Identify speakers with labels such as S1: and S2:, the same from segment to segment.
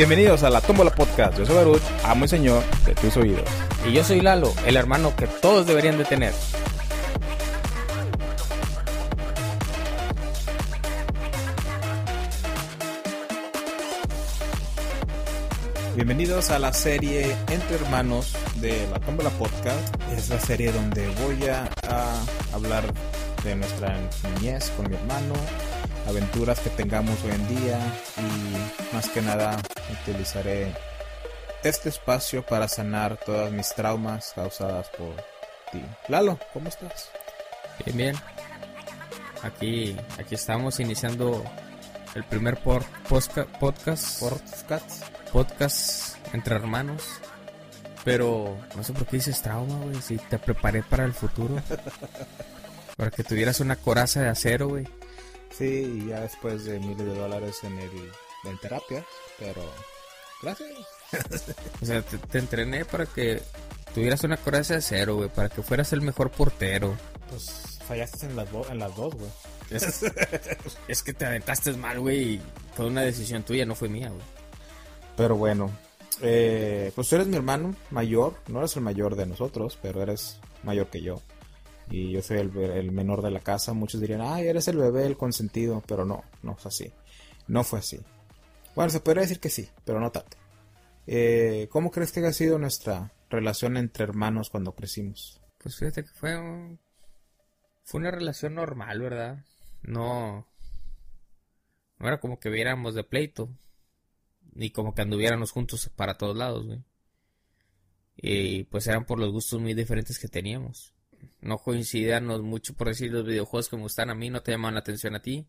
S1: Bienvenidos a la Tómbola Podcast. Yo soy Baruch, amo y señor de tus oídos.
S2: Y yo soy Lalo, el hermano que todos deberían de tener.
S1: Bienvenidos a la serie Entre Hermanos de la Tómbola Podcast. Es la serie donde voy a, a hablar de nuestra niñez con mi hermano, aventuras que tengamos hoy en día y más que nada utilizaré este espacio para sanar todas mis traumas causadas por ti. Lalo, ¿cómo estás?
S2: Bien, bien. Aquí, aquí estamos iniciando el primer por, posca- podcast,
S1: Podcast.
S2: podcast entre hermanos. Pero no sé por qué dices trauma, güey. Si te preparé para el futuro. para que tuvieras una coraza de acero, güey.
S1: Sí, y ya después de miles de dólares en el en terapia, pero gracias.
S2: O sea, te, te entrené para que tuvieras una coraza de acero, güey. Para que fueras el mejor portero.
S1: Pues fallaste en las, do- en las dos, güey.
S2: Es, es que te aventaste mal, güey. Y fue una decisión tuya, no fue mía, güey.
S1: Pero bueno, eh, pues tú eres mi hermano mayor, no eres el mayor de nosotros, pero eres mayor que yo. Y yo soy el, menor de la casa. Muchos dirían, ay, eres el bebé, el consentido, pero no, no es así. No fue así. Bueno, se podría decir que sí, pero no tanto. Eh, ¿Cómo crees que ha sido nuestra relación entre hermanos cuando crecimos?
S2: Pues fíjate que fue un- fue una relación normal, ¿verdad? No no era como que viéramos de pleito ni como que anduviéramos juntos para todos lados, güey. Y pues eran por los gustos muy diferentes que teníamos. No coincidíamos mucho por decir los videojuegos que me gustan a mí no te llaman la atención a ti.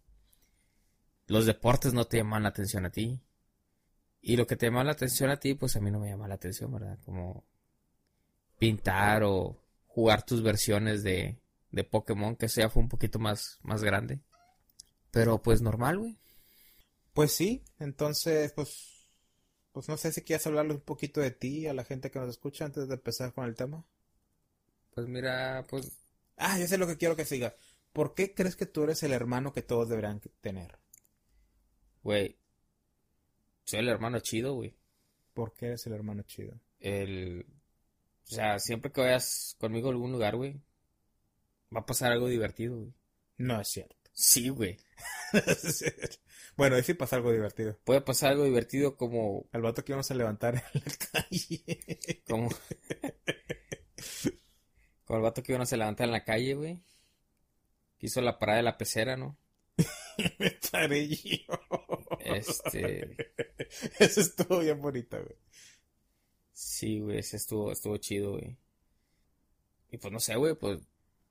S2: Los deportes no te llaman la atención a ti. Y lo que te llama la atención a ti, pues a mí no me llama la atención, ¿verdad? Como pintar o jugar tus versiones de, de Pokémon, que sea fue un poquito más, más grande. Pero pues normal, güey.
S1: Pues sí, entonces, pues, pues no sé si quieres hablarle un poquito de ti a la gente que nos escucha antes de empezar con el tema.
S2: Pues mira, pues
S1: Ah, yo sé lo que quiero que siga. ¿Por qué crees que tú eres el hermano que todos deberían tener?
S2: Güey, soy el hermano chido, güey.
S1: ¿Por qué eres el hermano chido?
S2: El... O sea, siempre que vayas conmigo a algún lugar, güey, va a pasar algo divertido, güey.
S1: No es cierto.
S2: Sí, güey.
S1: bueno, ahí sí pasa algo divertido.
S2: Puede pasar algo divertido como...
S1: Al vato que íbamos a levantar en la calle.
S2: Como... como el vato que uno se levanta en la calle, güey. Que hizo la parada de la pecera, ¿no?
S1: Me paré yo.
S2: Este...
S1: Eso estuvo bien bonito, güey.
S2: Sí, güey, ese estuvo, estuvo chido, güey. Y pues no sé, güey, pues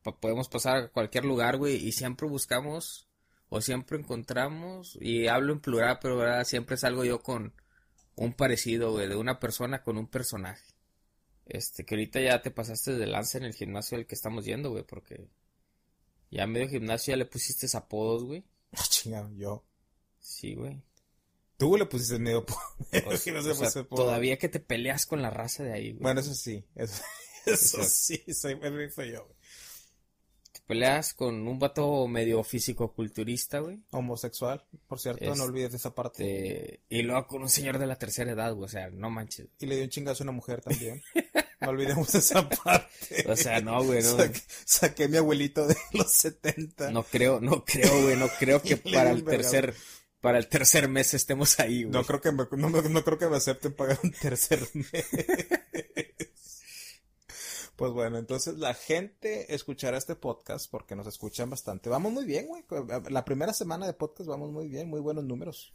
S2: po- podemos pasar a cualquier lugar, güey, y siempre buscamos o siempre encontramos, y hablo en plural, pero ¿verdad? siempre salgo yo con un parecido, güey, de una persona con un personaje. Este, que ahorita ya te pasaste de lanza en el gimnasio al que estamos yendo, güey, porque ya a medio gimnasio ya le pusiste apodos, güey.
S1: Ah, chingado, yo.
S2: Sí, güey.
S1: Tú le pusiste medio po-
S2: O,
S1: no
S2: sea,
S1: po-
S2: todavía que te peleas con la raza de ahí, güey.
S1: Bueno, eso sí. Eso, eso sí, soy, soy yo, güey.
S2: Peleas con un vato medio físico-culturista, güey.
S1: Homosexual, por cierto, no
S2: Este-
S1: olvides esa parte.
S2: Te- Y luego con un señor de la tercera edad, güey. O sea, no manches.
S1: Y le dio un chingazo a una mujer también. No olvidemos esa parte.
S2: O sea, no, güey, no.
S1: Saqué, saqué a mi abuelito de los 70.
S2: No creo, no creo, güey. No creo que para el tercer, para el tercer mes estemos ahí, güey.
S1: No creo que me, no, me- no creo que me acepten pagar un tercer mes. Pues bueno, entonces la gente escuchará este podcast porque nos escuchan bastante. Vamos muy bien, güey. La primera semana de podcast vamos muy bien, muy buenos números.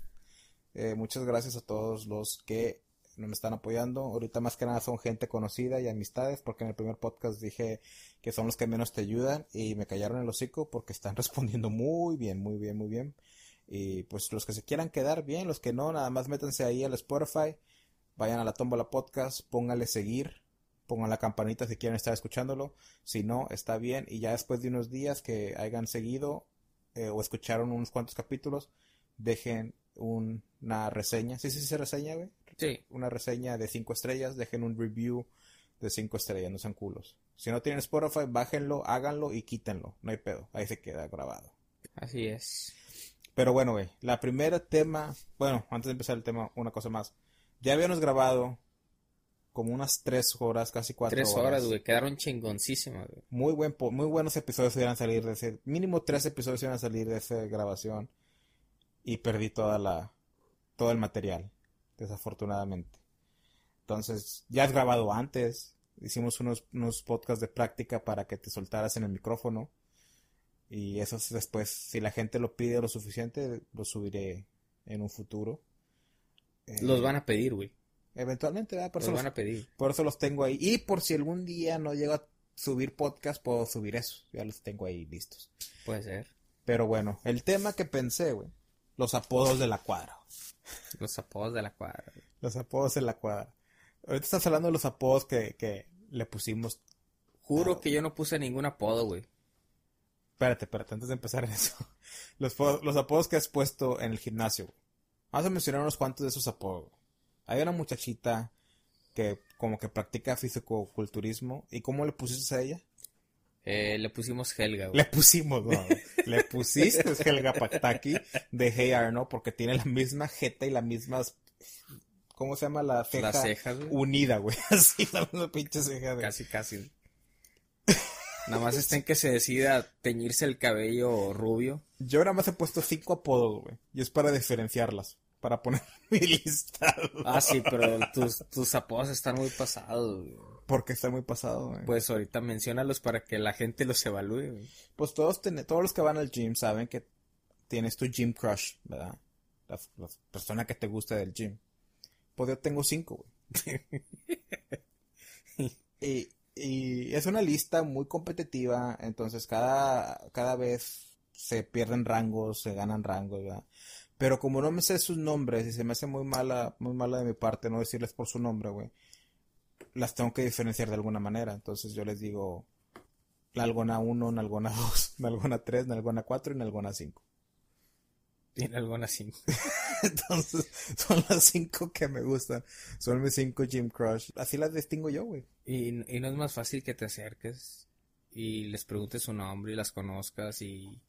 S1: Eh, muchas gracias a todos los que nos están apoyando. Ahorita más que nada son gente conocida y amistades porque en el primer podcast dije que son los que menos te ayudan y me callaron el hocico porque están respondiendo muy bien, muy bien, muy bien. Y pues los que se quieran quedar bien, los que no, nada más métanse ahí al Spotify, vayan a la tómbola podcast, póngale seguir, pongan la campanita si quieren estar escuchándolo, si no, está bien, y ya después de unos días que hayan seguido eh, o escucharon unos cuantos capítulos, dejen un- una reseña, sí, sí, sí, se reseña, güey,
S2: Sí.
S1: una reseña de cinco estrellas, dejen un review de cinco estrellas, no sean culos. Si no tienen Spotify, bájenlo, háganlo y quítenlo, no hay pedo, ahí se queda grabado.
S2: Así es.
S1: Pero bueno, güey, la primera tema, bueno, antes de empezar el tema, una cosa más. Ya habíamos grabado como unas tres horas, casi cuatro
S2: Tres
S1: horas.
S2: horas, güey. Quedaron chingoncísimas, güey.
S1: Muy, buen, muy buenos episodios iban a salir de ese. Mínimo tres episodios iban a salir de esa grabación. Y perdí toda la. Todo el material. Desafortunadamente. Entonces, ya has grabado antes. Hicimos unos, unos podcasts de práctica para que te soltaras en el micrófono. Y esos después, si la gente lo pide lo suficiente, los subiré en un futuro. Eh,
S2: Los van a pedir, güey.
S1: Eventualmente, ¿verdad? Por
S2: Los
S1: eso
S2: van
S1: los-
S2: a pedir.
S1: por eso los tengo ahí. Y por si algún día no llego a subir podcast, puedo subir eso. Ya los tengo ahí listos.
S2: Puede ser.
S1: Pero bueno, el tema que pensé, güey. Los apodos de la cuadra.
S2: Los apodos de la cuadra.
S1: Los apodos de la cuadra. Ahorita estás hablando de los apodos que, que le pusimos.
S2: Juro
S1: Ah.
S2: que yo no puse ningún apodo, güey.
S1: Espérate, espérate, antes de empezar en eso. Los, los apodos que has puesto en el gimnasio. güey. Vamos a mencionar unos cuantos de esos apodos. güey. Hay una muchachita que como que practica fisicoculturismo. ¿Y cómo le pusiste a ella?
S2: Eh, le pusimos Helga, güey.
S1: Le pusimos, no, le pusiste Helga Pataki de Hey Arno porque tiene la misma jeta y las mismas, ¿cómo se llama? La ceja
S2: Las cejas, güey.
S1: unida, güey. Así, la misma pinche ceja de...
S2: Casi, casi. Nada más está en que se decida teñirse el cabello rubio.
S1: Yo nada más he puesto cinco apodos, güey. Y es para diferenciarlas, para poner mi listado.
S2: Ah, sí, pero tus, tus apodos están muy pasados, güey.
S1: Porque está muy pasado, güey.
S2: Pues ahorita menciónalos para que la gente los evalúe, güey.
S1: Pues todos, ten- todos los que van al gym saben que tienes tu gym crush, ¿verdad? La, la persona que te gusta del gym. Pues yo tengo cinco, güey. y, y es una lista muy competitiva, entonces cada, cada vez se pierden rangos, se ganan rangos, ¿verdad? Pero como no me sé sus nombres y se me hace muy mala, muy mala de mi parte no decirles por su nombre, güey, las tengo que diferenciar de alguna manera. Entonces yo les digo Nalgona 1, Nalgona 2, Nalgona 3, Nalgona 4 y Nalgona 5.
S2: Tiene alguna así.
S1: Entonces, son las cinco que me gustan. Son mis cinco Gym Crush. Así las distingo yo, güey.
S2: Y, y no es más fácil que te acerques y les preguntes su nombre y las conozcas y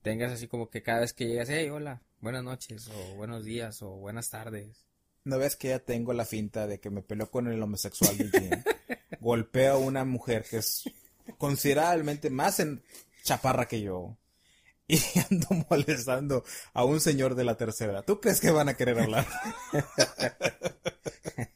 S2: tengas así como que cada vez que llegas, hey, hola, buenas noches o buenos días o buenas tardes.
S1: ¿No ves que ya tengo la finta de que me peleo con el homosexual del gym? Golpeo a una mujer que es considerablemente más en chaparra que yo. Y ando molestando a un señor de la tercera edad. ¿Tú crees que van a querer hablar?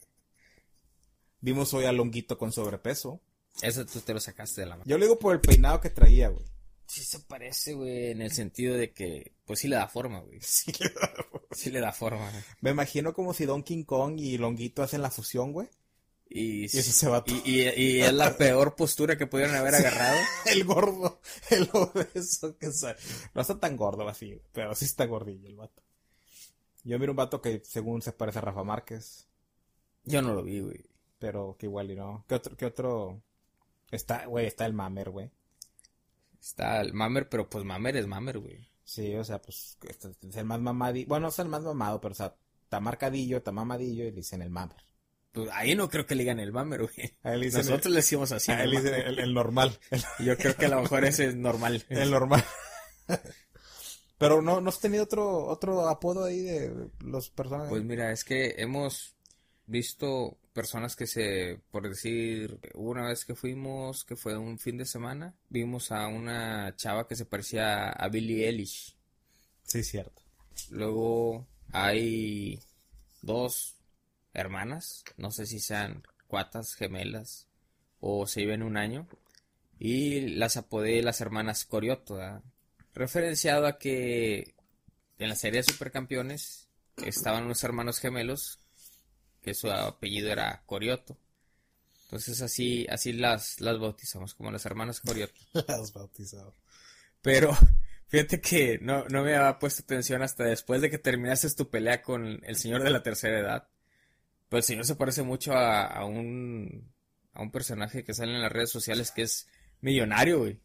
S1: Vimos hoy a Longuito con sobrepeso.
S2: Eso tú te lo sacaste de la mano.
S1: Yo le digo por el peinado que traía, güey.
S2: Sí se parece, güey, en el sentido de que, pues sí le da forma, güey.
S1: Sí,
S2: Sí le da forma.
S1: Me imagino como si Don King Kong y Longuito hacen la fusión, güey.
S2: Y,
S1: Y se va
S2: y, y- y es la peor postura que pudieron haber agarrado.
S1: El gordo, el obeso que sa- No está tan gordo así, pero sí está gordillo el vato. Yo miro un vato que según se parece a Rafa Márquez,
S2: Yo no lo vi, güey.
S1: pero que igual y no. ¿Qué otro, qué otro? Está, güey, está el Mamer, güey.
S2: Está el mamer, pero pues mamer es mamer, güey.
S1: Sí, o sea, pues este es el más mamadillo. Bueno, no es el más mamado, pero o sea, está marcadillo, está mamadillo y le dicen el Mamer.
S2: Pues ahí no creo que le digan el mamer, güey.
S1: Le
S2: Nosotros le decimos así.
S1: el, a él dicen el- el normal. El,
S2: Yo creo que a lo mejor ese es normal.
S1: el normal. Pero no, ¿no has tenido otro, otro apodo ahí de los personajes?
S2: Pues mira, es que hemos visto personas que se, por decir, una vez que fuimos, que fue un fin de semana, vimos a una chava que se parecía a Billie Eilish.
S1: Sí, cierto.
S2: Luego hay dos hermanas, no sé si sean cuatas, gemelas o se lleven un año, y las apodé las hermanas Corioto, ¿verdad? referenciado a que en la serie de Supercampeones estaban unos hermanos gemelos que su apellido era Corioto. Entonces así, así las, las bautizamos como las hermanas Corioto.
S1: Las bautizado.
S2: Pero fíjate que no, no me había puesto atención hasta después de que terminaste tu pelea con el señor de la tercera edad. Pues el señor se parece mucho a, a un, a un personaje que sale en las redes sociales que es millonario, güey.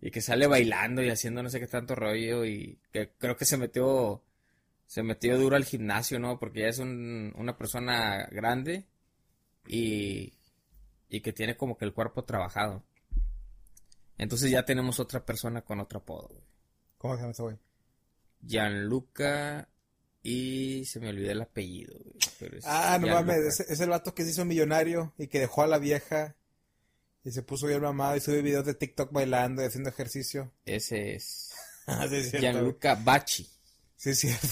S2: Y que sale bailando y haciendo no sé qué tanto rollo y que creo que se metió, se metió duro al gimnasio, ¿no? Porque ya es un- una persona grande y, y que tiene como que el cuerpo trabajado. Entonces ya tenemos otra persona con otro apodo, güey.
S1: ¿Cómo se llama ese güey?
S2: Gianluca Y se me olvidó el apellido, güey. pero
S1: Ah, no
S2: Gianluca.
S1: mames, es, es el vato que se hizo millonario y que dejó a la vieja y se puso bien mamado y sube videos de TikTok bailando y haciendo ejercicio.
S2: Ese es
S1: Ah, sí, es cierto.
S2: Gianluca Bachi.
S1: Sí, es cierto.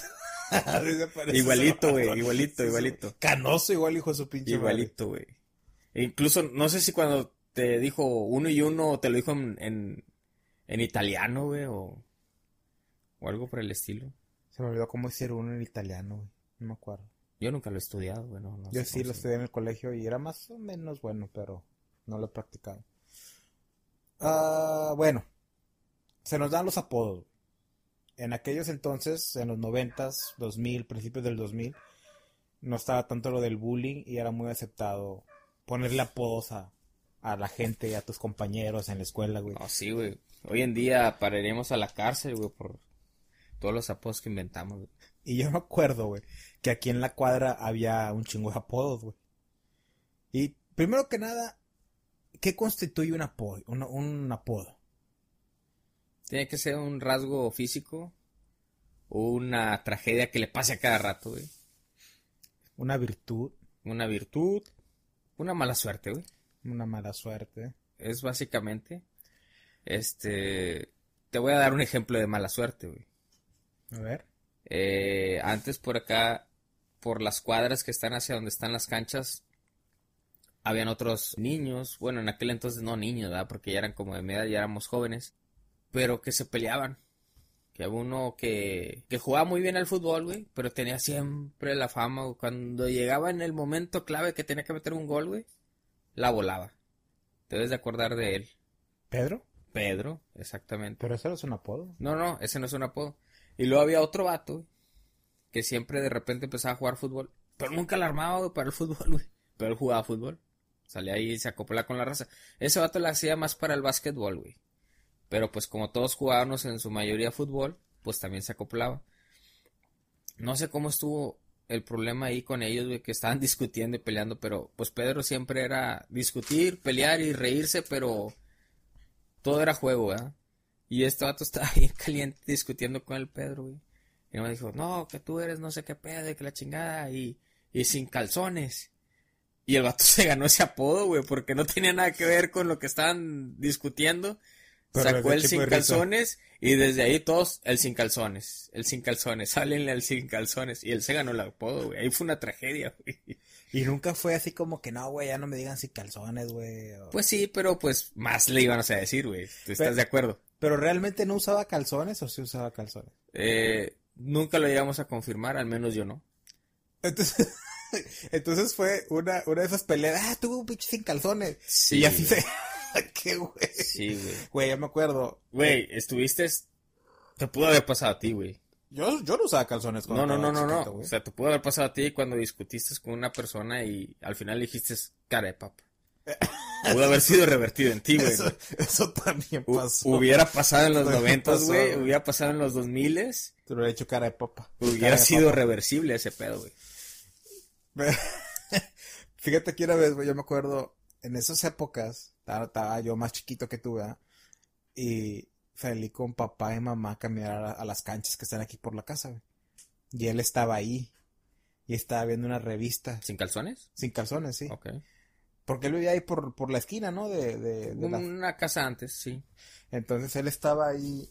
S2: Igualito, güey, igualito, igualito.
S1: Canoso igual, hijo de su pinche.
S2: Igualito, güey. E incluso, no sé si cuando te dijo uno y uno, te lo dijo en, en, en italiano, güey, o, o algo por el estilo.
S1: Se me olvidó cómo decir uno en italiano, güey. No me acuerdo.
S2: Yo nunca lo he estudiado, güey, no, no
S1: Yo sí lo estudié en el colegio y era más o menos bueno, pero no lo he practicado. Ah, bueno, se nos dan los apodos. En aquellos entonces, en los noventas, 2000, principios del 2000, no estaba tanto lo del bullying y era muy aceptado ponerle apodos a, a la gente y a tus compañeros en la escuela, güey.
S2: No, sí, güey. Hoy en día pararíamos a la cárcel, güey, por todos los apodos que inventamos, güey.
S1: Y yo me acuerdo, güey, que aquí en la cuadra había un chingo de apodos, güey. Y primero que nada, ¿qué constituye un apodo? Un, un apodo.
S2: Tiene que ser un rasgo físico o una tragedia que le pase a cada rato, güey.
S1: Una virtud,
S2: Una virtud, una mala suerte, güey.
S1: una mala suerte.
S2: Es básicamente, este, te voy a dar un ejemplo de mala suerte, güey.
S1: A ver.
S2: Eh, antes por acá, por las cuadras que están hacia donde están las canchas, habían otros niños, bueno, en aquel entonces no niños, ¿verdad? Porque ya eran como de mi edad, ya éramos jóvenes, pero que se peleaban. Que había uno que, que jugaba muy bien al fútbol, güey, pero tenía siempre la fama, güey. Cuando llegaba en el momento clave que tenía que meter un gol, güey, la volaba. Te debes de acordar de él.
S1: ¿Pedro?
S2: Pedro, exactamente.
S1: Pero eso no es un apodo.
S2: No, no, ese no es un apodo. Y luego había otro vato, güey, que siempre de repente empezaba a jugar fútbol, pero nunca la armaba, güey, para el fútbol, güey. Pero él jugaba fútbol. Salía ahí y se acoplaba con la raza. Ese vato lo hacía más para el básquetbol, güey. Pero pues como todos jugábamos en su mayoría fútbol, pues también se acoplaba. No sé cómo estuvo el problema ahí con ellos, güey, que estaban discutiendo y peleando, pero pues Pedro siempre era discutir, pelear y reírse, pero todo era juego, ¿verdad? Y este vato estaba bien caliente discutiendo con el Pedro, güey. Y me dijo, no, que tú eres no sé qué pedo, y que la chingada, y, y sin calzones. Y el vato se ganó ese apodo, güey, porque no tenía nada que ver con lo que estaban discutiendo.
S1: Pero
S2: Sacó el sin calzones y desde ahí todos el sin calzones, el sin calzones, sálenle al sin calzones. Y él se ganó el apodo, güey. Ahí fue una tragedia, güey.
S1: Y nunca fue así como que no, güey, ya no me digan si calzones, güey. o-
S2: Pues sí, pero pues más le iban a decir, güey. ¿Tú estás
S1: Pero-
S2: de acuerdo?
S1: Pero realmente no usaba calzones o sí usaba calzones.
S2: Eh, nunca lo llegamos a confirmar, al menos yo no.
S1: Entonces, entonces fue una, una de esas peleas. Ah, tú, pinche sin calzones.
S2: Sí,
S1: y así se. ¿Qué, güey?
S2: Sí, güey.
S1: Güey, yo me acuerdo.
S2: Güey, estuviste... Te pudo haber pasado a ti, güey.
S1: Yo, yo no usaba calzones
S2: No,
S1: cuando
S2: no, no, no,
S1: chiquito,
S2: no. O sea, te pudo haber pasado a ti cuando discutiste con una persona y al final dijiste cara de papa. Pudo haber sido revertido en ti, güey.
S1: Eso, eso también pasó.
S2: Hubiera pasado en los noventas, güey. Hubiera pasado en los dos miles.
S1: Te lo he hecho cara de papa.
S2: Hubiera
S1: de
S2: sido
S1: papa.
S2: reversible ese pedo, güey.
S1: Fíjate que una vez, güey, yo me acuerdo, en esas épocas, estaba, yo más chiquito que tú, ¿verdad? Y salí con papá y mamá a caminar a, a las canchas que están aquí por la casa, güey. Y él estaba ahí. Y estaba viendo una revista.
S2: ¿Sin calzones?
S1: Sin calzones, sí.
S2: Ok.
S1: Porque él vivía ahí por, por la esquina, ¿no? De, de, de la-
S2: Una casa antes, sí.
S1: Entonces él estaba ahí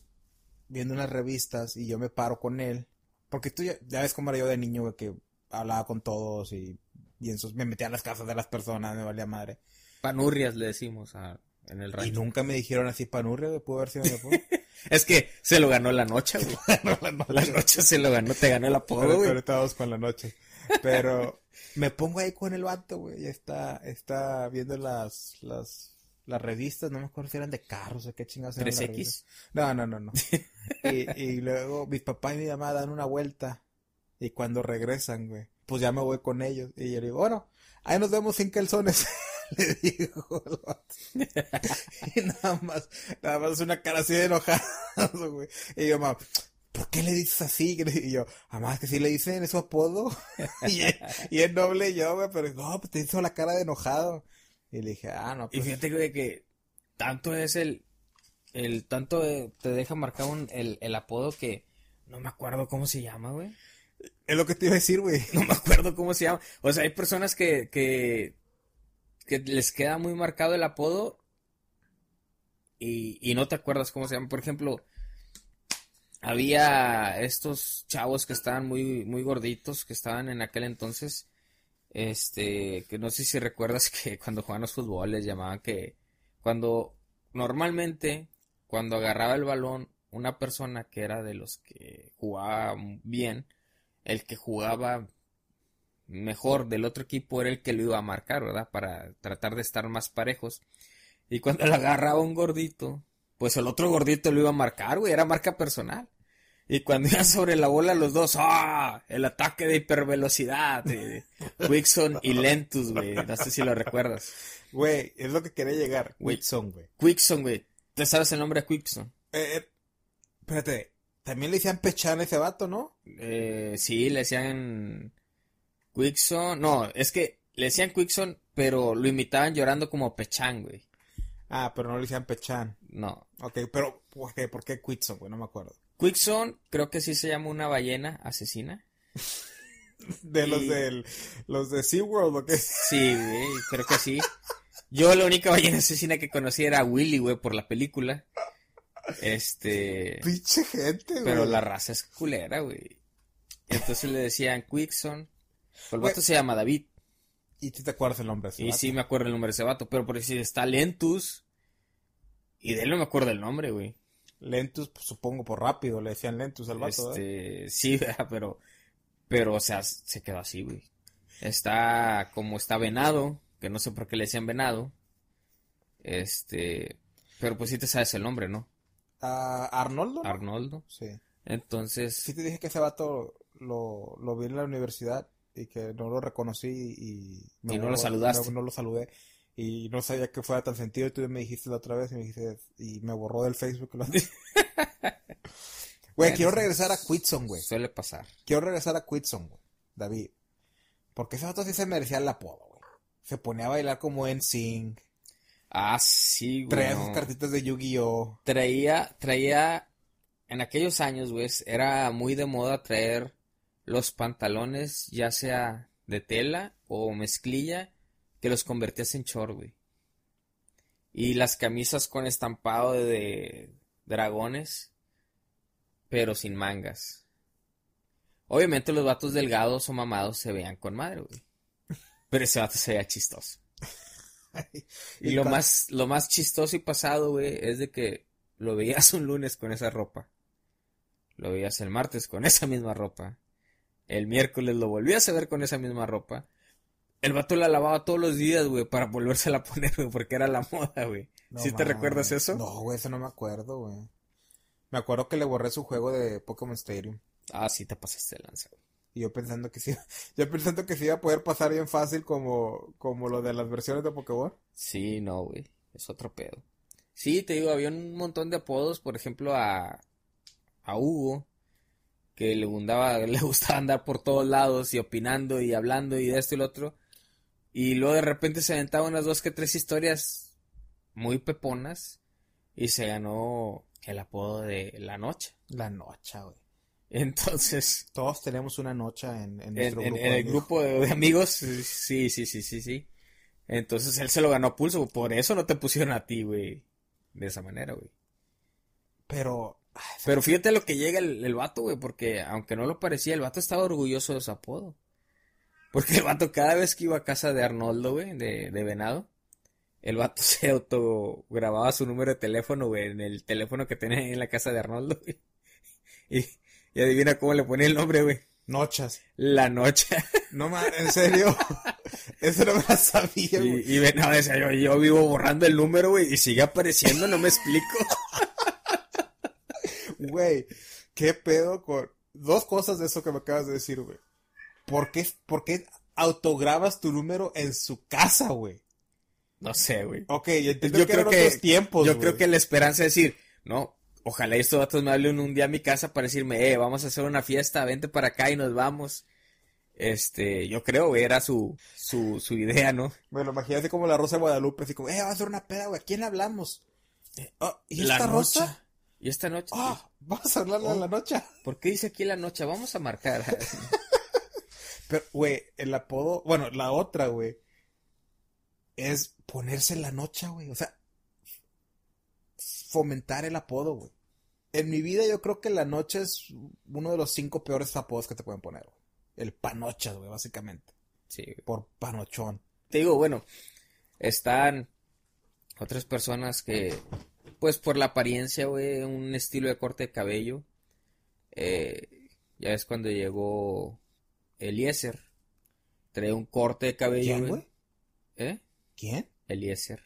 S1: viendo unas revistas y yo me paro con él. Porque tú ya, ya ves cómo era yo de niño, güey, que hablaba con todos y, y en sus- me metía a las casas de las personas, me valía madre.
S2: Panurrias le decimos a- en el
S1: Y
S2: rancho.
S1: nunca me dijeron así panurria, güey, pudo haber sido mi apodo.
S2: Es que se lo ganó la noche, güey. La noche se lo ganó, te ganó el apodo, güey.
S1: ahorita vamos con la noche. Pero me pongo ahí con el vato, güey, y está, está viendo las, las, las revistas, no me acuerdo si eran de carros o qué chingados eran las
S2: 3X.
S1: revistas. No, no, no, no. Y, y luego mi papá y mi mamá dan una vuelta y cuando regresan, güey, pues ya me voy con ellos. Y yo le digo, bueno, ahí nos vemos sin calzones. Le vato. Y nada más, nada más una cara así de enojado, güey. Y yo, mamá, ¿por qué le dices así? Y yo, mamá, que sí le dicen es su apodo. Y, es- y es noble yo, güey, pero no, pues te hizo la cara de enojado. Y le dije, ah, no,
S2: Y
S1: pues.
S2: fíjate, güey, que tanto es el, el tanto eh, te deja marcado un- el, el apodo que no me acuerdo cómo se llama, güey.
S1: Es lo que te iba a decir, güey.
S2: No me acuerdo cómo se llama. O sea, hay personas que, que, que les queda muy marcado el apodo y, y no te acuerdas cómo se llama. Por ejemplo, había estos chavos que estaban muy, muy gorditos, que estaban en aquel entonces, este, que no sé si recuerdas que cuando jugaban los fútbol les llamaban que cuando normalmente cuando agarraba el balón una persona que era de los que jugaba bien, el que jugaba mejor del otro equipo era el que lo iba a marcar, ¿verdad? Para tratar de estar más parejos. Y cuando le agarraba un gordito, pues el otro gordito lo iba a marcar, güey, era marca personal. Y cuando iban sobre la bola los dos, ¡ah! El ataque de hipervelocidad de Quickson y Lentus, güey. No sé si lo recuerdas.
S1: Güey, es lo que quería llegar. Quickson, güey.
S2: Quickson, güey. ¿Te sabes el nombre de Quickson?
S1: Eh, eh, espérate, también le decían Pechan a ese vato, ¿no?
S2: Eh, sí, le decían Quickson. No, es que le decían Quickson, pero lo imitaban llorando como Pechan, güey.
S1: Ah, pero no le decían Pechan.
S2: No.
S1: Ok, pero ¿por qué, ¿por qué Quickson, güey? No me acuerdo.
S2: Quickson, creo que sí se llama una ballena asesina.
S1: de los del los de SeaWorld o qué?
S2: Sí, güey, creo que sí. Yo la única ballena asesina que conocí era Willy, güey, por la película. Este.
S1: Pinche gente, güey.
S2: Pero la raza es culera, güey. Entonces le decían Quickson. El vato se llama David.
S1: ¿Y tú te acuerdas el nombre de ese
S2: Y
S1: vato?
S2: sí me acuerdo el nombre de ese vato, pero por decir está Lentus. Y de él no me acuerdo el nombre, güey.
S1: Lentus, pues, supongo por rápido, le decían Lentus al vato, ¿eh?
S2: Este, sí, ¿verdad? pero, pero, o sea, se quedó así, güey. Está como está venado, que no sé por qué le decían venado. Este, pero pues sí te sabes el nombre, ¿no?
S1: Ah, ¿Arnoldo? no?
S2: Arnoldo.
S1: Sí.
S2: Entonces,
S1: Sí te dije que ese vato lo, lo vi en la universidad y que no lo reconocí y...
S2: Y no lo saludaste.
S1: No, no lo saludé y no sabía que fuera tan sentido y tú me dijiste la otra vez y me dijiste... Y me borró del Facebook. Güey, quiero regresar a Quitson, güey.
S2: suele pasar.
S1: Quiero regresar a Quitson, güey. David. Porque ese vato sí se merecía el apodo, güey. Se ponía a bailar como en Sing.
S2: Ah, sí, güey.
S1: Traía
S2: no.
S1: sus cartitas de Yu-Gi-Oh!
S2: Traía, traía, en aquellos años, güey, era muy de moda traer los pantalones, ya sea de tela o mezclilla, que los convertías en short, güey. Y las camisas con estampado de dragones, pero sin mangas. Obviamente los vatos delgados o mamados se veían con madre, güey. Pero ese vato se veía chistoso. Y,
S1: Y
S2: lo más, lo más chistoso y pasado, güey, es de que lo veías un lunes con esa ropa. Lo veías el martes con esa misma ropa. El miércoles lo volvías a ver con esa misma ropa. El vato la lavaba todos los días, güey, para volvérsela a poner, güey, porque era la moda, güey.
S1: No
S2: ¿Sí te recuerdas eso?
S1: No, güey, eso no me acuerdo, güey. Me acuerdo que le borré su juego de Pokémon Stadium.
S2: Ah, sí te pasaste de lanza, güey.
S1: Y yo pensando que sí, yo pensando que sí iba a poder pasar bien fácil como, como lo de las versiones de Pokémon.
S2: Sí, no, güey. Es otro pedo. Sí, te digo, había un montón de apodos, por ejemplo, a, a Hugo, que le gustaba, le gustaba andar por todos lados y opinando y hablando y de esto y lo otro. Y luego de repente se aventaba unas dos que tres historias muy peponas y se ganó el apodo de La Noche.
S1: La noche, güey.
S2: Entonces,
S1: Todos tenemos una noche en, en nuestro
S2: en-
S1: grupo.
S2: en el grupo de, de amigos, sí, sí, sí, sí, sí. Entonces él se lo ganó a pulso, por eso no te pusieron a ti, güey. De esa manera, güey.
S1: Pero,
S2: Pero fíjate lo que llega el, el vato, güey, porque aunque no lo parecía, el vato estaba orgulloso de su apodo. Porque el vato cada vez que iba a casa de Arnoldo, güey, de, de Venado, el vato se autogrababa su número de teléfono, güey, en el teléfono que tenía ahí en la casa de Arnoldo, güey. Y, y adivina cómo le ponía el nombre, güey.
S1: noches.
S2: La noche.
S1: No mames, en serio. Eso no me la sabía, güey.
S2: Y, y Venado decía, yo, yo vivo borrando el número, güey, y sigue apareciendo, no me explico.
S1: Güey, ¿qué pedo con dos cosas de eso que me acabas de decir, güey? ¿Por qué, por qué autograbas tu número en su casa, güey?
S2: No sé, güey.
S1: Ok, yo entiendo
S2: Yo
S1: que
S2: creo que-
S1: otros tiempos,
S2: Yo
S1: güey.
S2: creo que la esperanza es decir, no, ojalá estos datos me hablen un día a mi casa para decirme, eh, vamos a hacer una fiesta, vente para acá y nos vamos. Este, yo creo, güey, era su, su, su idea, ¿no?
S1: Bueno, imagínate como la Rosa de Guadalupe, así como, eh, vamos a hacer una peda, güey, ¿a quién hablamos? "Ah, ¿Y
S2: La
S1: esta
S2: noche.
S1: Rosa?
S2: Y esta noche.
S1: ¡Ah! vamos a hablarle
S2: Oh.
S1: la noche.
S2: ¿Por qué dice aquí la noche? Vamos a marcar.
S1: Pero, güey, el apodo, bueno, la otra, güey, es ponerse la noche, güey. O sea, fomentar el apodo, güey. En mi vida yo creo que la noche es uno de los cinco peores apodos que te pueden poner, güey. El panochas, güey, básicamente.
S2: sí, güey.
S1: Por panochón.
S2: Te digo, bueno, están otras personas que, pues por la apariencia, güey, un estilo de corte de cabello. eh, ya ves cuando llegó Eliezer. Trae un corte de cabello,
S1: ¿Quién,
S2: güey. ¿Eh?
S1: ¿Quién?
S2: Eliezer.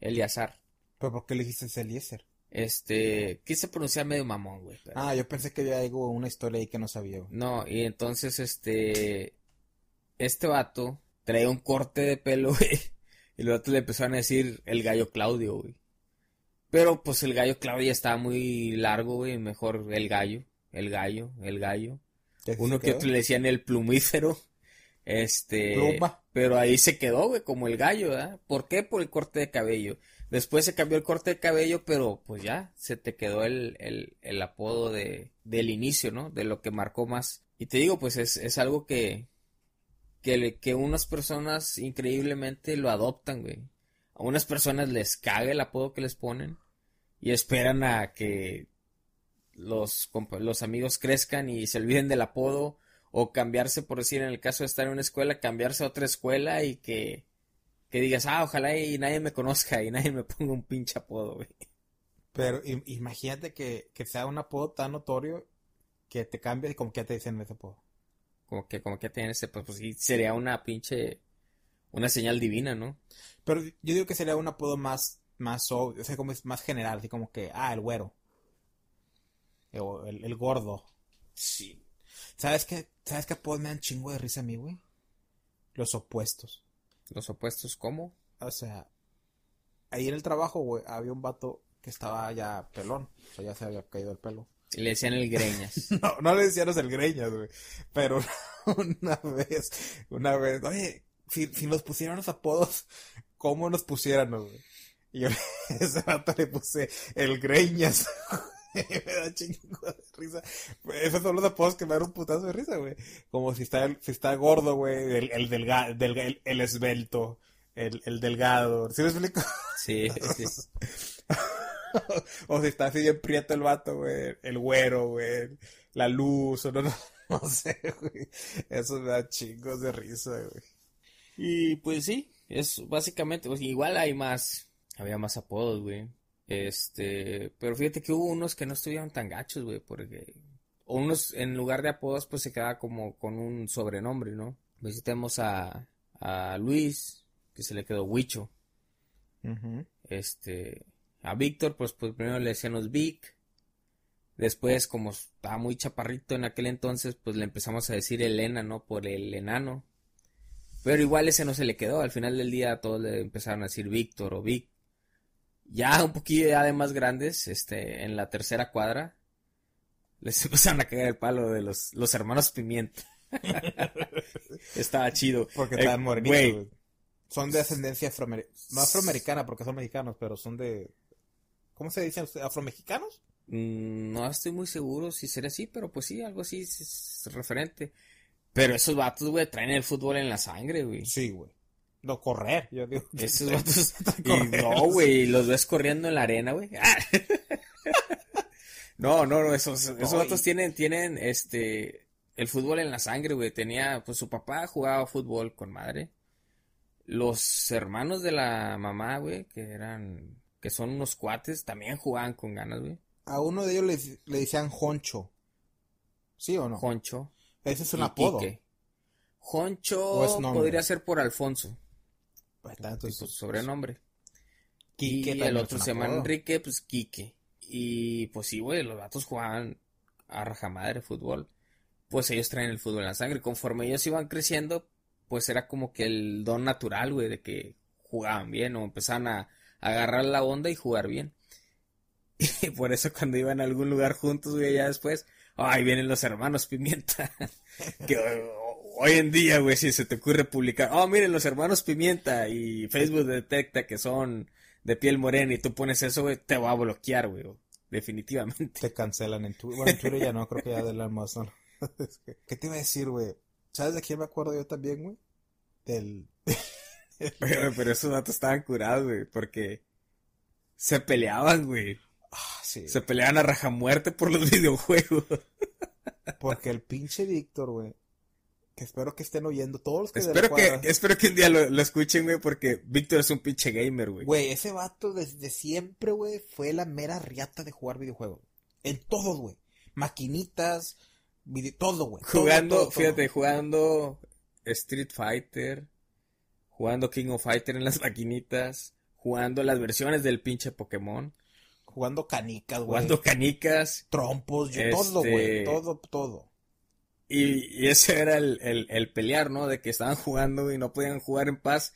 S2: Eliazar.
S1: ¿Pero por qué le dijiste Eliezer?
S2: Este, quise pronunciar medio mamón, güey. pero-
S1: Ah, yo pensé que había algo, una historia ahí que no sabía, güey.
S2: No, y entonces este, este vato trae un corte de pelo, güey. Y los otros le empezaron a decir el gallo Claudio, güey. Pero pues el gallo Claudio ya estaba muy largo, güey. Mejor el gallo, el gallo, el gallo.
S1: ¿Ya se
S2: Uno que otro le decían el plumífero. Este,
S1: Pluma.
S2: pero ahí se quedó, güey, como el gallo, ¿verdad? ¿Por qué? Por el corte de cabello. Después se cambió el corte de cabello, pero pues ya se te quedó el, el, el apodo de, del inicio, ¿no? De lo que marcó más. Y te digo, pues es, es algo que, que, le- que unas personas increíblemente lo adoptan, güey. A unas personas les caga el apodo que les ponen y esperan a que los, los amigos crezcan y se olviden del apodo o cambiarse, por decir, en el caso de estar en una escuela, cambiarse a otra escuela y que, que digas, ah, ojalá y nadie me conozca y nadie me ponga un pinche apodo, güey.
S1: Pero im- imagínate que, que sea un apodo tan notorio que te cambie y como que ya te dicen ese apodo.
S2: Como que, como que tienen ese, pues, pues sí, sería una pinche, una señal divina, ¿no?
S1: Pero yo digo que sería un apodo más, más obvio, o sea, como es más general, así como que, ah, el güero. O el, el gordo.
S2: Sí.
S1: ¿Sabes qué? ¿Sabes qué apodos me dan chingo de risa a mí, güey? Los opuestos.
S2: Los opuestos, ¿cómo?
S1: O sea, ahí en el trabajo, güey, había un vato que estaba ya pelón. O sea, ya se había caído el pelo.
S2: Y le decían el greñas.
S1: No, no le decíamos el greñas, güey. Pero una vez, una vez, oye, si, si nos pusieran los apodos, ¿cómo nos pusieran, güey? Y yo ese rato le puse el greñas. Me da chingo de risa. Esos son los apodos que me dan un putazo de risa, güey. Como si está, el- si está gordo, güey, el, el, delga- delga- el, el esbelto, el, el delgado. ¿Sí me explico?
S2: Sí, sí.
S1: o si está así bien prieto el vato, güey. El güero, güey. La luz, o no, no, no sé, güey. Eso me da chingos de risa, güey.
S2: Y pues sí, es básicamente, pues, igual hay más, había más apodos, güey. Este, pero fíjate que hubo unos que no estuvieron tan gachos, güey, porque o unos en lugar de apodos pues se quedaba como con un sobrenombre, ¿no? Tenemos a, a Luis, que se le quedó Huicho. Este, a Víctor, pues, pues primero le decíamos Vic. Después, como estaba muy chaparrito en aquel entonces, pues le empezamos a decir Elena, ¿no? Por el enano. Pero igual ese no se le quedó. Al final del día todos le empezaron a decir Víctor o Vic. Ya un poquillo ya de más grandes, este, en la tercera cuadra, les empezaron a caer el palo de los, los hermanos Pimienta. Estaba chido.
S1: Porque
S2: Eh,
S1: estaban morenitos. Son de ascendencia afroamericana. No afroamericana porque son mexicanos, pero son de. ¿Cómo se dicen ustedes? ¿Afromexicanos?
S2: Mm, No estoy muy seguro si será así, pero pues sí, algo así es, es referente. Pero esos vatos, güey, traen el fútbol en la sangre, güey.
S1: Sí, güey. No correr, yo digo.
S2: Esos vatos. Y no, güey, los ves corriendo en la arena, güey. No, no, no, esos, vatos
S1: y-
S2: tienen, tienen, este, el fútbol en la sangre, güey. Tenía, pues su papá jugaba fútbol con madre. Los hermanos de la mamá, güey, que eran, que son unos cuates, también jugaban con ganas, güey.
S1: A uno de ellos le, le decían Honcho. ¿Sí o no?
S2: Joncho.
S1: Ese es un apodo.
S2: Quique. Joncho podría ser por Alfonso,
S1: Pues, está,
S2: tipo sobrenombre.
S1: Quique
S2: y el otro se llama. Enrique, pues Quique. Y pues sí, güey, los vatos jugaban a rajamadre fútbol. Pues ellos traen el fútbol en la sangre. Conforme ellos iban creciendo, pues era como que el don natural, güey, de que jugaban bien o empezaban a, a agarrar la onda y jugar bien. Y por eso cuando iban a algún lugar juntos, güey, ya después, ay, vienen los hermanos Pimienta. que oh, hoy en día, güey, si se te ocurre publicar, oh, miren los hermanos Pimienta y Facebook detecta que son de piel morena y tú pones eso, güey, te va a bloquear, güey. definitivamente.
S1: Te cancelan en Twitter. Bueno, en Twitter ya no, creo que ya de la. ¿Qué te iba a decir, güey? ¿Sabes de quién me acuerdo yo también, güey? Del...
S2: pero, pero esos datos estaban curados, güey, porque se peleaban, güey.
S1: Ah, sí.
S2: Se peleaban a raja muerte por los videojuegos.
S1: Porque el pinche Víctor, güey. Que espero que estén oyendo todos los que
S2: Espero que, espero que un día lo, lo escuchen, güey, porque Víctor es un pinche gamer, güey.
S1: Güey, ese vato desde siempre, güey, fue la mera riata de jugar videojuegos. En todos, güey. Maquinitas, vide- todo, güey. Todo,
S2: Jugando,
S1: todo, todo.
S2: fíjate, jugando Street Fighter, jugando King of Fighter en las maquinitas, jugando las versiones del pinche Pokémon,
S1: Jugando canicas, güey.
S2: jugando canicas,
S1: trompos, yo,
S2: Este-
S1: todo, güey. Todo, todo.
S2: y, y ese era el, el, el pelear, ¿no? De que estaban jugando y no podían jugar en paz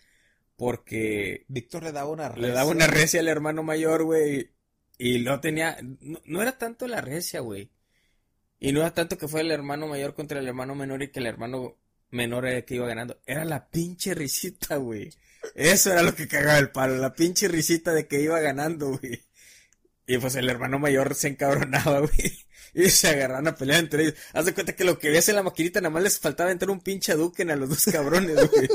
S2: porque
S1: Víctor le daba una
S2: le daba
S1: recia.
S2: una recia al hermano mayor, güey, y no tenía, no, no era tanto la recia, güey. Y no era tanto que fue el hermano mayor contra el hermano menor y que el hermano menor era el que iba ganando. Era la pinche risita, güey. Eso era lo que cagaba el palo, la pinche risita de que iba ganando, güey. Y pues el hermano mayor se encabronaba, güey. Y se agarraron a pelear entre ellos. Haz de cuenta que lo que veías en la maquinita nada más les faltaba entrar un pinche Duken a los dos cabrones, güey.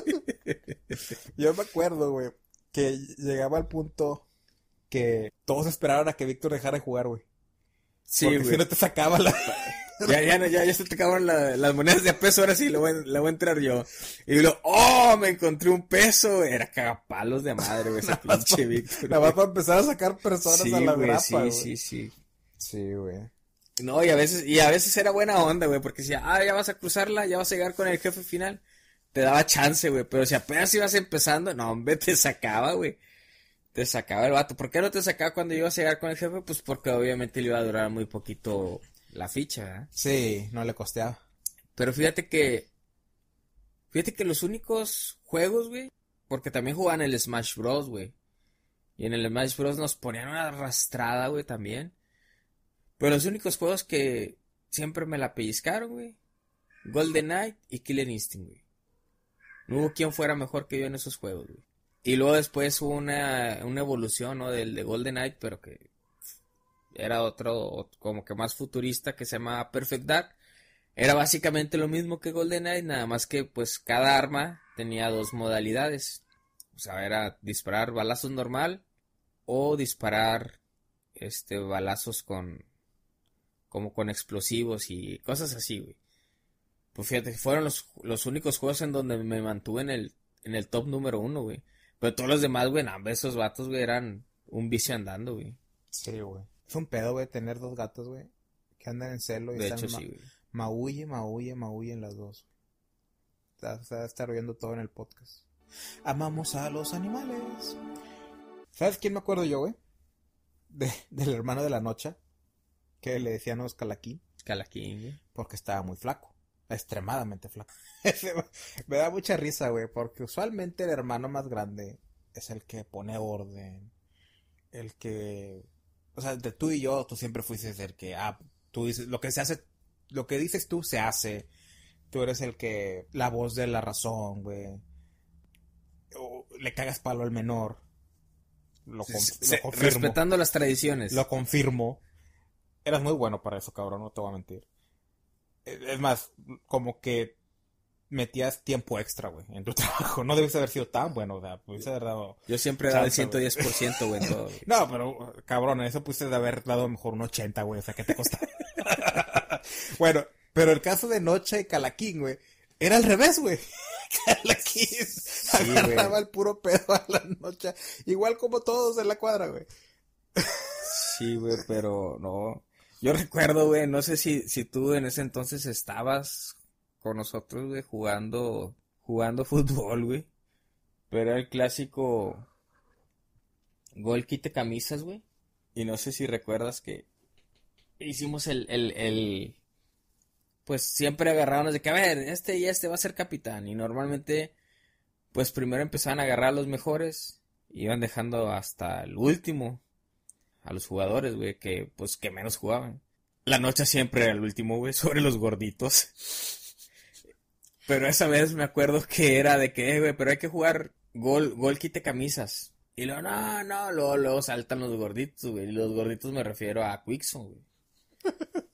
S1: Yo me acuerdo, güey, que llegaba al punto que todos esperaban a que Víctor dejara de jugar, güey.
S2: Sí,
S1: Porque
S2: güey.
S1: si no te sacaba la...
S2: Ya, ya, no, ya, ya se te acabaron la- las monedas de a peso, ahora sí, le voy, a- le voy a entrar yo. Y luego, ¡oh! Me encontré un peso. Era cagapalos de madre, güey, ese pinche Víctor.
S1: Nada más para empezar a sacar personas
S2: Sí,
S1: a la
S2: güey,
S1: grapa,
S2: sí,
S1: güey.
S2: sí, sí.
S1: Sí, güey.
S2: No, y a veces, y a veces era buena onda, güey, porque decía, ah, ya vas a cruzarla, ya vas a llegar con el jefe final. Te daba chance, güey, pero si apenas ibas empezando, no, hombre, te sacaba, güey. Te sacaba el vato. ¿Por qué no te sacaba cuando ibas a llegar con el jefe? Pues porque obviamente le iba a durar muy poquito la ficha, ¿verdad?
S1: Sí, no le costeaba.
S2: Pero fíjate que. Fíjate que los únicos juegos, güey. Porque también jugaban el Smash Bros, güey. Y en el Smash Bros nos ponían una arrastrada, güey, también. Pero los únicos juegos que siempre me la pellizcaron, güey. Golden Knight y Killer Instinct, güey. No hubo quien fuera mejor que yo en esos juegos, güey. Y luego después hubo una, una evolución, ¿no? Del de Golden Knight, pero que era otro, como que más futurista, que se llama Perfect Dark. Era básicamente lo mismo que GoldenEye, nada más que pues cada arma tenía dos modalidades. O sea, era disparar balazos normal o disparar este balazos con como con explosivos y cosas así, güey. Pues fíjate, fueron los, los únicos juegos en donde me mantuve en el en el top número uno, güey. Pero todos los demás, güey, nah, esos vatos, güey, eran un vicio andando, güey.
S1: Sí, güey. Es un pedo, güey, tener dos gatos, güey, que andan en celo y
S2: De
S1: están
S2: hecho,
S1: ma-
S2: sí, güey.
S1: maulle, maulle, maullen las dos. Está, está, está viendo todo en el podcast. Amamos a los animales. ¿Sabes quién me acuerdo yo, güey? De, del hermano de la noche, que le decían a Calaquín,
S2: Calaquín, güey.
S1: porque estaba muy flaco. Extremadamente flaco. Me da mucha risa, güey, porque usualmente el hermano más grande es el que pone orden. El que. O sea, entre tú y yo, tú siempre fuiste el que. Ah, tú dices. Lo que se hace. Lo que dices tú se hace. Tú eres el que. La voz de la razón, güey. O le cagas palo al menor. Lo, con-
S2: Se-
S1: lo confirmo.
S2: respetando las tradiciones.
S1: Lo confirmo. Eras muy bueno para eso, cabrón, no te voy a mentir. Es más, como que metías tiempo extra, güey, en tu trabajo. No debes haber sido tan bueno, o sea, pudiste haber dado...
S2: Yo siempre he dado el
S1: Chance, güey.
S2: 110%, güey, en todo.
S1: No, pero, cabrón, eso pudiste haber dado mejor un 80, güey, o sea, ¿qué te costaba? bueno, pero el caso de Noche y Calaquín, güey, era al revés, güey. Calaquín agarraba
S2: güey.
S1: el puro pedo a la noche, igual como todos en la cuadra, güey.
S2: Sí, güey, pero no. Yo recuerdo, güey, no sé si, si tú en ese entonces estabas con nosotros, güey, jugando, jugando fútbol, güey. Pero era el clásico gol quite camisas, güey. Y no sé si recuerdas que hicimos el, el, el, pues siempre agarrábamos de que, a ver, este y este va a ser capitán. Y normalmente, pues primero empezaban a agarrar a los mejores. Iban dejando hasta el último a los jugadores, güey, que pues que menos jugaban. La noche siempre era el último, güey, sobre los gorditos. Pero esa vez me acuerdo que era de que, eh, güey, pero hay que jugar gol, gol quite camisas. Y luego, no, no, luego, luego saltan los gorditos, güey. Y los gorditos me refiero a Quickson, güey.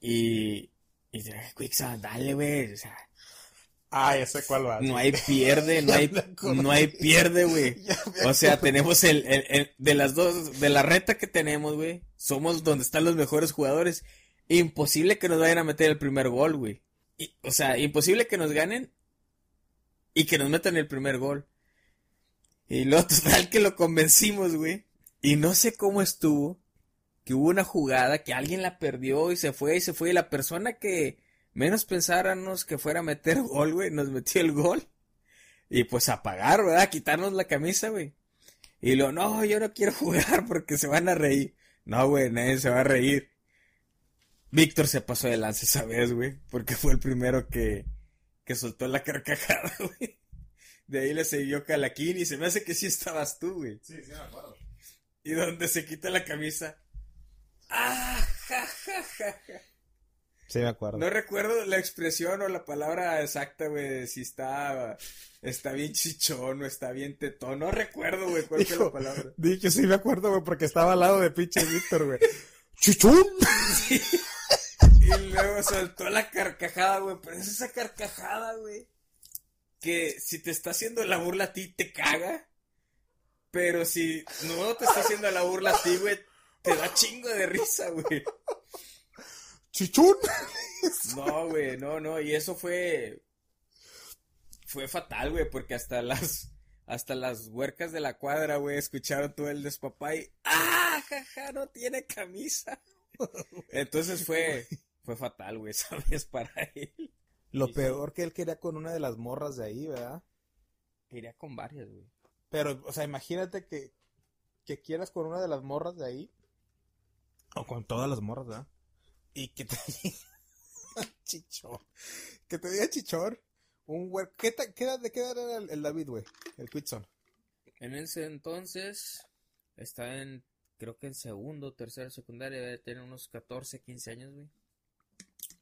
S2: y, y dije, Quickson, dale, güey. O sea,
S1: Ah, ya sé cuál va.
S2: no hay pierde, no hay, no hay pierde, güey. O sea, tenemos el, el- el- de las dos, de la reta que tenemos, güey. Somos donde están los mejores jugadores. Imposible que nos vayan a meter el primer gol, güey. Y- o sea, imposible que nos ganen y que nos metan el primer gol. Y lo total que lo convencimos, güey. Y no sé cómo estuvo. Que hubo una jugada que alguien la perdió y se fue y se fue. Y la persona que menos pensáramos que fuera a meter gol, güey, nos metió el gol. Y pues a pagar, ¿verdad? Quitarnos la camisa, güey. Y lo, no, yo no quiero jugar porque se van a reír. No, güey, nadie se va a reír. Víctor se pasó de lance esa vez, güey, porque fue el primero que, que soltó la carcajada, güey. De ahí le siguió Calaquín y se me hace que sí estabas tú, güey.
S1: Sí, sí me acuerdo.
S2: Y donde se quita la camisa. ¡Ah! Ja, ja, ja, ja.
S1: Sí me acuerdo.
S2: No recuerdo la expresión o la palabra exacta, güey, si está, está bien chichón o está bien tetón. No recuerdo, güey, cuál fue la palabra.
S1: Dije, sí me acuerdo, güey, porque estaba al lado de pinche Víctor, güey. ¡Chuchún!
S2: Y luego soltó la carcajada, güey, pero es esa carcajada, güey, que si te está haciendo la burla a ti, te caga. Pero si no te está haciendo la burla a ti, güey, te da chingo de risa, güey.
S1: ¡Chichún!
S2: No, güey, no, no, y eso fue fue fatal, güey, porque hasta las hasta las huercas de la cuadra, güey, escucharon todo el despapay. ¡Ah, jaja, no tiene camisa! Entonces fue fue fatal, güey, sabes para él.
S1: Lo
S2: Sí, sí.
S1: peor que él quería con una de las morras de ahí, ¿verdad?
S2: Iría con varias, güey.
S1: Pero, o sea, imagínate que, que quieras con una de las morras de ahí. O con todas las morras, ¿verdad? Y que te diga chichón. Que te diga chichón. Un güey. ¿Qué, qué edad, ¿De qué edad era el, el David, güey? El Quitson.
S2: En ese entonces estaba en creo que en segundo, tercero, secundaria, debe tener unos 14, 15 años, güey.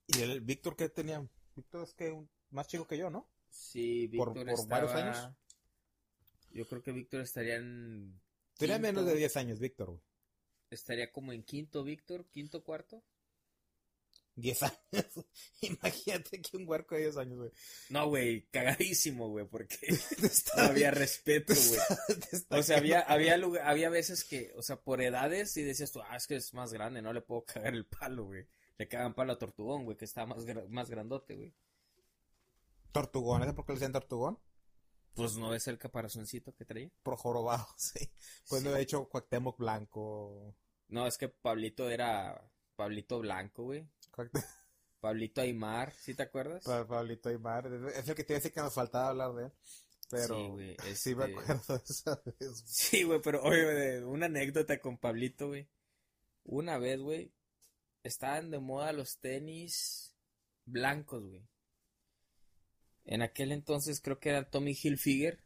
S1: ¿Y el Víctor qué tenía? Víctor es que un- más chico que yo, ¿no?
S2: Sí,
S1: Por-
S2: Víctor
S1: por varios
S2: estaba-
S1: años.
S2: Yo creo que Víctor estaría en
S1: Tenía menos de 10 años, Víctor, güey.
S2: estaría como en quinto Víctor, quinto cuarto.
S1: 10 años. Imagínate que un huerco de 10 años, güey.
S2: No, güey, cagadísimo, güey, porque no había respeto, güey. O sea, había, había, lugar- había veces que, o sea, por edades, y decías tú, ah, es que es más grande, no le puedo cagar el palo, güey. Le cagan palo a Tortugón, güey, que está más, más grandote, güey.
S1: Tortugón, ¿ese por qué le decían tortugón?
S2: Pues no es el caparazoncito que traía.
S1: Por jorobado, sí. Pues
S2: Sí.
S1: me he hecho Cuauhtémoc Blanco.
S2: No, es que Pablito era Pablito Blanco, güey. Pablito Aymar, ¿sí te acuerdas?
S1: Pa- Pablito Aymar. Es el que te iba a decir que nos faltaba hablar de él. Pero
S2: Sí, güey,
S1: sí me
S2: este-
S1: acuerdo de esa vez.
S2: Sí, güey, pero oye, una anécdota con Pablito, güey. Una vez, güey, estaban de moda los tenis blancos, güey. En aquel entonces creo que era Tommy Hilfiger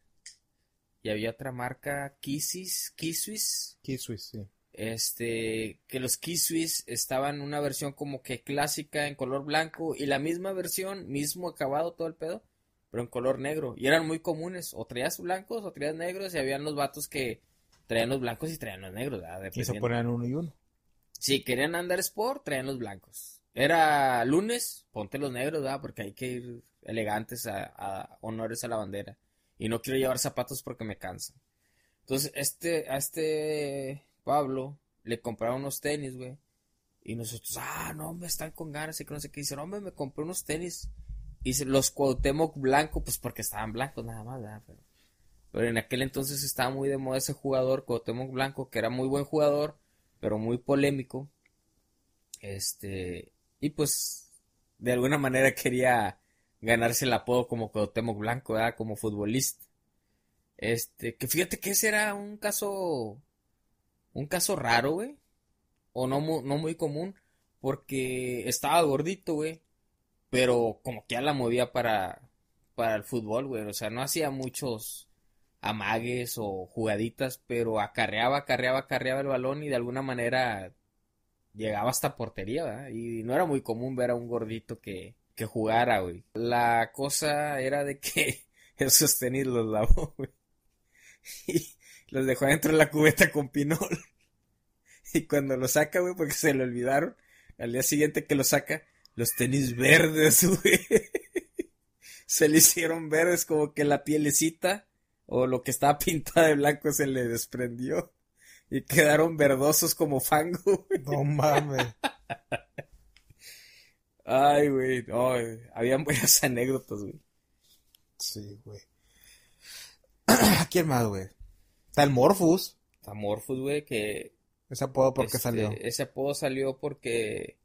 S2: y había otra marca, Kissis, Kissis,
S1: Kisui, sí.
S2: este, que los Kissis estaban una versión como que clásica en color blanco y la misma versión, mismo acabado todo el pedo, pero en color negro. Y eran muy comunes, o traías blancos o traías negros y habían los vatos que traían los blancos y traían los negros.
S1: Y se ponían uno y uno.
S2: Si querían andar sport, traían los blancos. Era lunes, ponte los negros, ¿verdad? Porque hay que ir elegantes a, honores a la bandera. Y no quiero llevar zapatos porque me cansan. Entonces, este, a este Pablo le compraron unos tenis, güey. Y nosotros, ah, no, me están con ganas y que no sé qué. Dice, hombre, me compré unos tenis. Y los Cuauhtémoc blanco, pues porque estaban blancos nada más, ¿verdad? Pero, pero en aquel entonces estaba muy de moda ese jugador, Cuauhtémoc blanco, que era muy buen jugador, pero muy polémico. Este, y pues, de alguna manera quería ganarse el apodo como Cuauhtémoc Blanco, ¿verdad? Como futbolista. Este, que fíjate que ese era un caso, un caso raro, güey. O no, no muy común, porque estaba gordito, güey. Pero como que ya la movía para, para el fútbol, güey. O sea, no hacía muchos amagues o jugaditas, pero acarreaba, acarreaba, acarreaba el balón y de alguna manera llegaba hasta portería, ¿verdad? Y no era muy común ver a un gordito que, que jugara, güey. La cosa era de que esos tenis los lavó, güey. Y, los dejó dentro de la cubeta con pinol. Y cuando lo saca, güey, porque se le olvidaron, al día siguiente que lo saca, los tenis verdes, güey. Se le hicieron verdes como que la pielecita o lo que estaba pintada de blanco se le desprendió. Y quedaron verdosos como fango, güey.
S1: No mames.
S2: Ay, güey, no, habían buenas anécdotas, güey.
S1: Sí, güey. ¿Quién más, güey? Está el Morphus.
S2: Está Morphus, güey, que...
S1: Ese apodo, ¿por qué
S2: este,
S1: salió?
S2: Ese apodo salió porque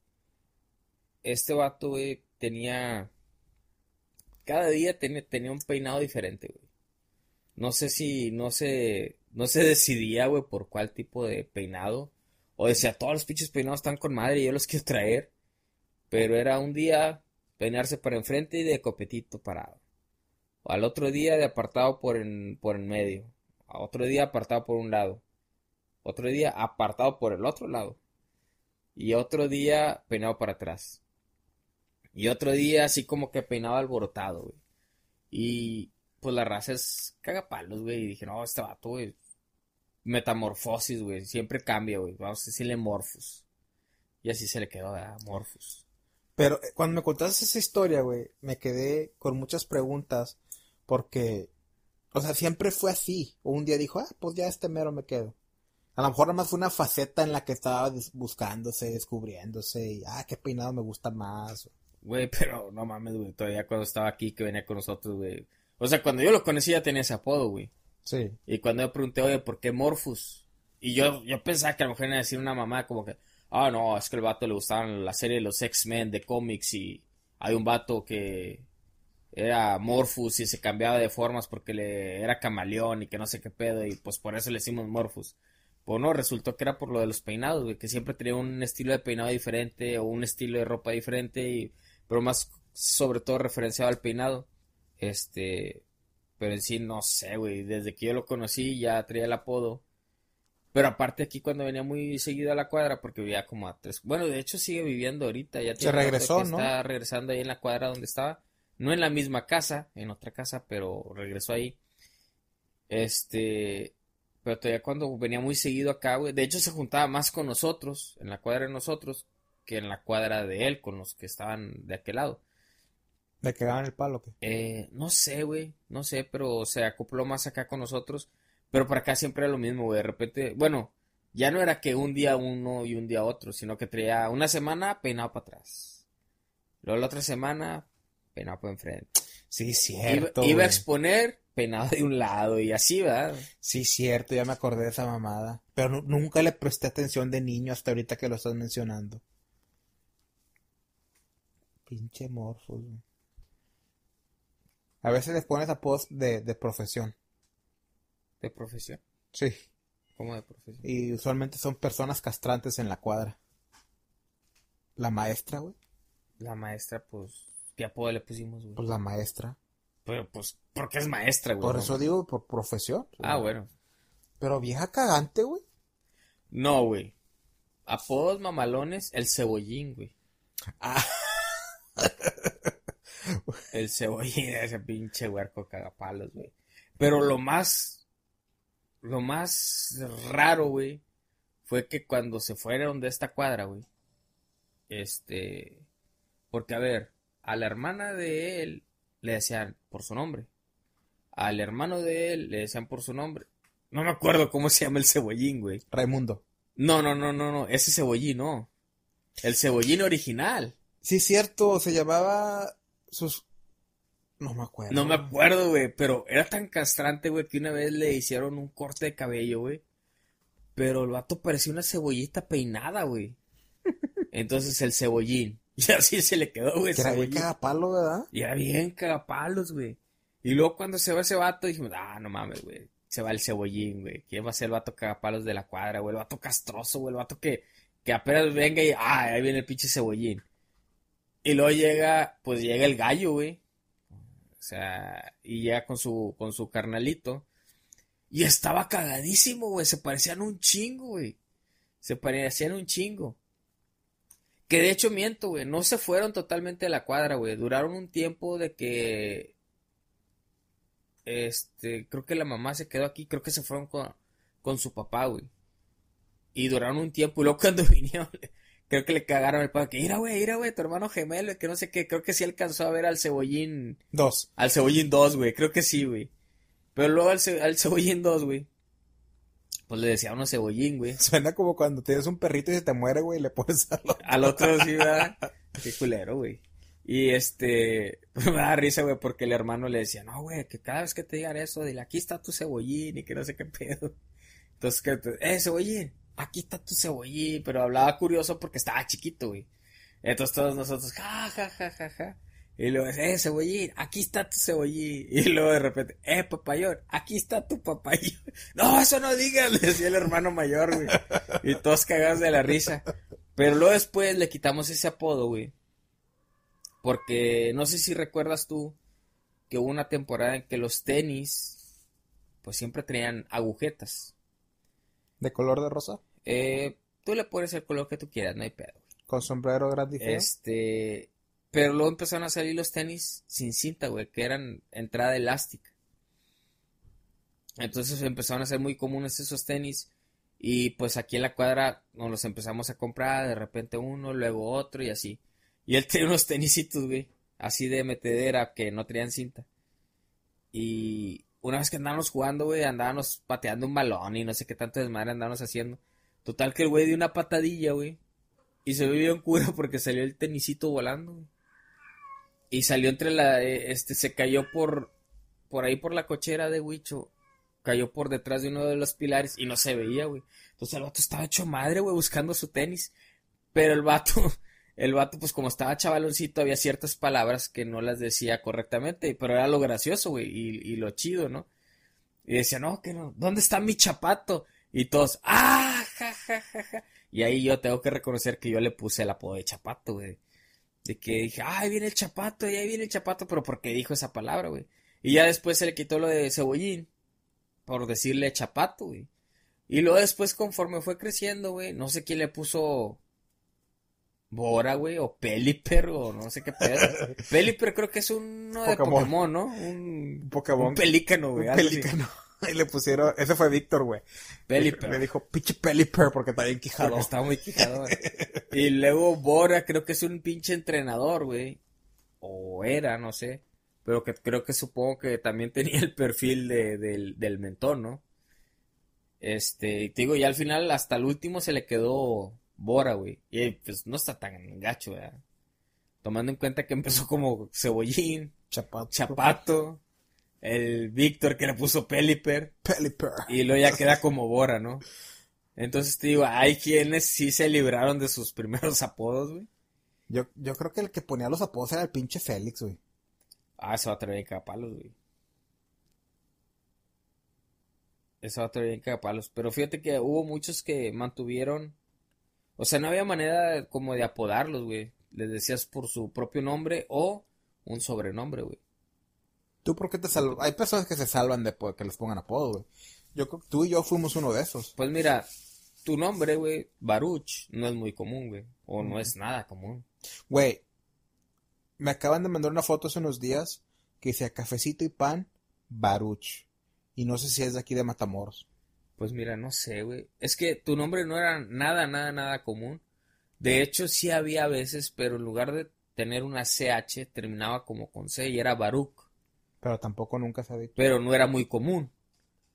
S2: este vato, güey, tenía... Cada día tenía un peinado diferente, güey. No sé si, no se, no se decidía, güey, por cuál tipo de peinado. O decía, todos los pinches peinados están con madre y yo los quiero traer. Pero era un día peinarse para enfrente y de copetito parado. O al otro día de apartado por en, por en medio. Otro día apartado por un lado. Otro día apartado por el otro lado. Y otro día peinado para atrás. Y otro día así como que peinado alborotado, güey. Y pues la raza es cagapalos, güey. Y dije, no, este vato, güey. Metamorfosis, güey. Siempre cambia, güey. Vamos a decirle Morphus. Y así se le quedó, ¿verdad? Morphus.
S1: Pero eh, cuando me contaste esa historia, güey, me quedé con muchas preguntas porque, o sea, siempre fue así. O un día dijo, ah, pues ya este mero me quedo. A lo mejor nada más fue una faceta en la que estaba buscándose, descubriéndose y, ah, qué peinado me gusta más.
S2: Güey, pero no mames, güey. Todavía cuando estaba aquí, que venía con nosotros, güey. O sea, cuando yo lo conocí ya tenía ese apodo, güey.
S1: Sí.
S2: Y cuando yo pregunté, oye, ¿por qué Morphus? Y yo, yo pensaba que a lo mejor iba a decir una mamá como que, ah, no, es que el vato le gustaban la serie de los X-Men de cómics y hay un vato que era Morphus y se cambiaba de formas porque le era camaleón y que no sé qué pedo y pues por eso le decimos Morphus. Pues no, resultó que era por lo de los peinados, güey, que siempre tenía un estilo de peinado diferente o un estilo de ropa diferente y, pero más sobre todo referenciado al peinado. Este, pero en sí no sé, güey, desde que yo lo conocí ya traía el apodo. Pero aparte aquí cuando venía muy seguido a la cuadra, porque vivía como a tres, bueno, de hecho sigue viviendo ahorita, ya tiene rato
S1: regresó,
S2: que
S1: ¿no?
S2: Está regresando ahí en la cuadra donde estaba, no en la misma casa, en otra casa, pero regresó ahí. Este, pero todavía cuando venía muy seguido acá, güey, de hecho se juntaba más con nosotros, en la cuadra de nosotros, que en la cuadra de él, con los que estaban de aquel lado.
S1: ¿Le cagaban el palo? ¿qué?
S2: Eh, no sé, güey, no sé, pero se acopló más acá con nosotros. Pero para acá siempre era lo mismo, güey. De repente, bueno, ya no era que un día uno y un día otro, sino que traía una semana peinado para atrás. Luego la otra semana peinado para enfrente.
S1: Sí, cierto.
S2: iba a exponer peinado de un lado y así, ¿verdad?
S1: Sí, cierto, ya me acordé de esa mamada. Pero nu- nunca le presté atención de niño hasta ahorita que lo estás mencionando. Pinche Morphos. güey. A veces les pones apodos de, de profesión.
S2: De profesión.
S1: Sí.
S2: ¿Cómo de profesión?
S1: Y usualmente son personas castrantes en la cuadra. La maestra, güey.
S2: La maestra, pues, ¿qué apodo le pusimos, güey?
S1: Pues la maestra.
S2: Pero, pues, porque es maestra, güey.
S1: Por eso digo, por profesión.
S2: Ah, bueno.
S1: Pero vieja cagante, güey.
S2: No, güey. Apodos mamalones, el cebollín, güey.
S1: Ah.
S2: El cebollín, ese pinche huerco cagapalos, güey. Pero lo más, lo más raro, güey, fue que cuando se fueron de esta cuadra, güey, este, porque a ver, a la hermana de él le decían por su nombre. Al hermano de él le decían por su nombre. No me acuerdo cómo se llama el cebollín, güey.
S1: Raimundo.
S2: No, no, no, no, no, ese cebollín no. El cebollín original.
S1: Sí, cierto, se llamaba sus... No me acuerdo.
S2: No me acuerdo, güey, pero era tan castrante, güey, que una vez le hicieron un corte de cabello, güey. Pero el vato parecía una cebollita peinada, güey. Entonces el cebollín. Y así se le quedó, güey,
S1: Que era bien cagapalo, ¿verdad?
S2: Y era bien cagapalos, güey. Y luego cuando se va ese vato, dijimos, ah, no mames, güey. Se va el cebollín, güey. ¿Quién va a ser el vato cagapalos de la cuadra, güey? El vato castroso, güey. El vato que, que apenas venga y, ah, ahí viene el pinche cebollín. Y luego llega, pues llega el gallo, güey. O sea, y llega con su, con su carnalito. Y estaba cagadísimo, güey. Se parecían un chingo, güey. Se parecían un chingo. Que de hecho miento, güey. No se fueron totalmente de la cuadra, güey. Duraron un tiempo de que. Este. Creo que la mamá se quedó aquí. Creo que se fueron con. con su papá, güey. Y duraron un tiempo y luego cuando vinieron, creo que le cagaron el papá, que mira, güey, mira, güey, tu hermano gemelo, que no sé qué, creo que sí alcanzó a ver al cebollín.
S1: Dos.
S2: Al cebollín 2, güey, creo que sí, güey. Pero luego al, ce- al cebollín 2, güey. Pues le decía uno cebollín, güey.
S1: Suena como cuando tienes un perrito y se te muere, güey, y le pones al otro.
S2: Al otro sí, ¿verdad? Qué culero, güey. Y este, me da risa, güey, porque el hermano le decía, no, güey, que cada vez que te digan eso, dile, aquí está tu cebollín y que no sé qué pedo. Entonces, que, eh, cebollín, aquí está tu cebollín, pero hablaba curioso porque estaba chiquito, güey. Entonces todos nosotros, ja, ja, ja, ja, ja. Y luego, eh, cebollín, aquí está tu cebollín. Y luego de repente, eh, papayón, aquí está tu papayón. No, eso no digas, le decía el hermano mayor, güey. Y todos cagados de la risa. Pero luego después le quitamos ese apodo, güey. Porque no sé si recuerdas tú que hubo una temporada en que los tenis, pues siempre traían agujetas.
S1: ¿De color de rosa?
S2: Eh, tú le pones el color que tú quieras, no hay pedo.
S1: Con sombrero grande y feo.
S2: Este, pero luego empezaron a salir los tenis sin cinta, güey, que eran entrada elástica. Entonces empezaron a ser muy comunes esos tenis y pues aquí en la cuadra nos los empezamos a comprar, de repente uno, luego otro y así. Y él tenía unos tenisitos, güey, así de metedera que no traían cinta. Y una vez que andábamos jugando, güey, andábamos pateando un balón y no sé qué tanto desmadre andábamos haciendo. Total que el güey dio una patadilla, güey. Y se vio bien cura porque salió el tenisito volando, güey. Y salió entre la, eh, este, se cayó por, por ahí por la cochera de Huicho. Cayó por detrás de uno de los pilares y no se veía, güey. Entonces el vato estaba hecho madre, güey, buscando su tenis. Pero el vato, el vato, pues como estaba chavaloncito, había ciertas palabras que no las decía correctamente. Pero era lo gracioso, güey, y, lo chido, ¿no? Y decía, no, que no, ¿dónde está mi chapato? Y todos, ah, ja, ja, ja, ja. Y ahí yo tengo que reconocer que yo le puse el apodo de chapato, güey. De que dije, ay, viene el chapato, y ahí viene el chapato, pero porque dijo esa palabra, güey. Y ya después se le quitó lo de cebollín, por decirle chapato, güey. Y luego después, conforme fue creciendo, güey, no sé quién le puso Bora, güey, o Peliper, o no sé qué pedo. Peliper creo que es uno de
S1: Pokémon.
S2: Pokémon, ¿no? Un,
S1: Pokémon.
S2: un pelícano, güey.
S1: Un pelícano. Y le pusieron, ese fue Víctor, güey.
S2: Pelipper.
S1: Le dijo, pinche Pelipper, porque está bien quijado.
S2: Porque está muy quijado, güey. Y luego Bora, creo que es un pinche entrenador, güey. O era, no sé. Pero que creo que supongo que también tenía el perfil de, del, del mentón, ¿no? Este, y te digo, y al final, hasta el último se le quedó Bora, güey. Y pues no está tan gacho, ¿verdad? Tomando en cuenta que empezó como Cebollín,
S1: Chapato.
S2: Chapato, el Víctor que le puso Peliper.
S1: Pelipper.
S2: Y luego ya queda como Bora, ¿no? Entonces te digo, hay quienes sí se libraron de sus primeros apodos, güey.
S1: Yo, yo creo que el que ponía los apodos era el pinche Félix, güey.
S2: Ah, eso va a traer cagapalos, güey. Eso va a traer cagapalos. Pero fíjate que hubo muchos que mantuvieron. O sea, no había manera como de apodarlos, güey. Les decías por su propio nombre o un sobrenombre, güey.
S1: ¿Tú por qué te salvas? Hay personas que se salvan de que les pongan apodo, güey. Yo creo que tú y yo fuimos uno de esos.
S2: Pues mira, tu nombre, güey, Baruch, no es muy común, güey. O no es nada común.
S1: Güey, me acaban de mandar una foto hace unos días que decía cafecito y pan, Baruch. Y no sé si es de aquí de Matamoros.
S2: Pues mira, no sé, güey. Es que tu nombre no era nada, nada, nada común. De hecho, sí había veces, pero en lugar de tener una CH, terminaba como con C y era Baruch.
S1: Pero tampoco nunca se ha dicho.
S2: Pero no era muy común.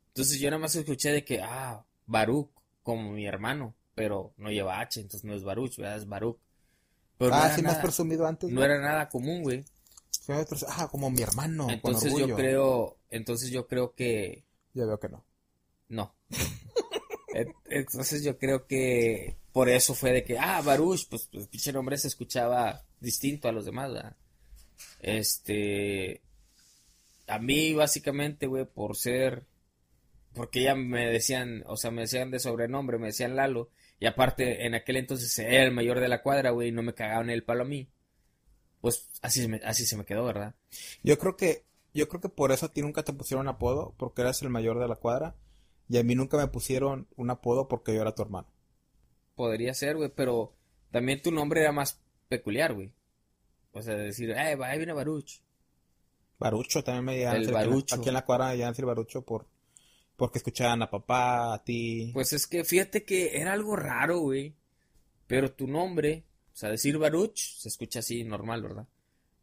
S2: Entonces yo nada más escuché de que, ah, Baruch, como mi hermano, pero no lleva H, entonces no es Baruch, ¿verdad? Es Baruch. Pero no
S1: ah,
S2: era
S1: sí me has presumido antes.
S2: no era nada común, güey.
S1: Ah, como mi hermano,
S2: Entonces
S1: con
S2: yo creo, entonces yo creo que
S1: Yo veo que no.
S2: No. Entonces yo creo que por eso fue de que, ah, Baruch, pues, pues nombre se escuchaba distinto a los demás. Este, a mí básicamente, güey, por ser, porque ya me decían, o sea, me decían de sobrenombre, me decían Lalo, y aparte en aquel entonces era el mayor de la cuadra, güey, y no me cagaban el palo a mí. Pues así, se me- así se me quedó, ¿verdad?
S1: Yo creo que, yo creo que por eso a ti nunca te pusieron apodo, porque eras el mayor de la cuadra. Y a mí nunca me pusieron un apodo porque yo era tu hermano.
S2: Podría ser, güey, pero también tu nombre era más peculiar, güey. O sea, decir, eh, ahí viene Baruch.
S1: Barucho también me
S2: El
S1: la-
S2: Barucho.
S1: Aquí en la cuadra me a decir Barucho por Porque escuchaban a papá, a ti.
S2: Pues es que fíjate que era algo raro, güey. Pero tu nombre, o sea, decir Baruch, se escucha así normal, ¿verdad?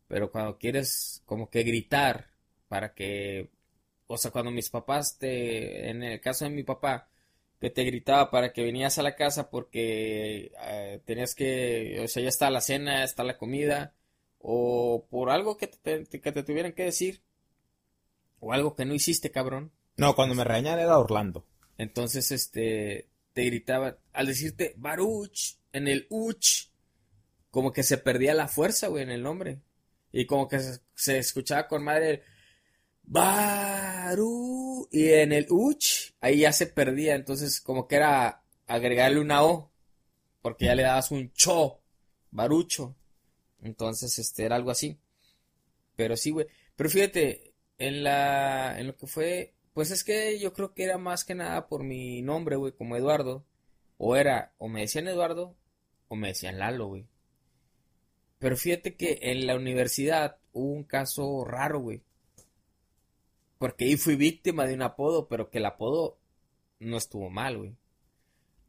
S2: Pero cuando quieres como que gritar para que, o sea, cuando mis papás te, en el caso de mi papá, que te gritaba para que venías a la casa porque eh, tenías que, o sea, ya está la cena, ya está la comida, o por algo que te, que te tuvieran que decir, o algo que no hiciste, cabrón.
S1: No, cuando me regañan era Orlando.
S2: Entonces, este, te gritaba, al decirte Baruch, en el uch, como que se perdía la fuerza, güey, en el nombre. Y como que se, escuchaba con madre Baru, y en el uch, ahí ya se perdía, entonces como que era agregarle una O, porque ya le dabas un cho, barucho. Entonces, este, era algo así. Pero sí, güey. Pero fíjate, en la, en lo que fue, pues es que yo creo que era más que nada por mi nombre, güey, como Eduardo. O era, o me decían Eduardo, o me decían Lalo, güey. Pero fíjate que en la universidad hubo un caso raro, güey. Porque ahí fui víctima de un apodo, pero que el apodo no estuvo mal, güey.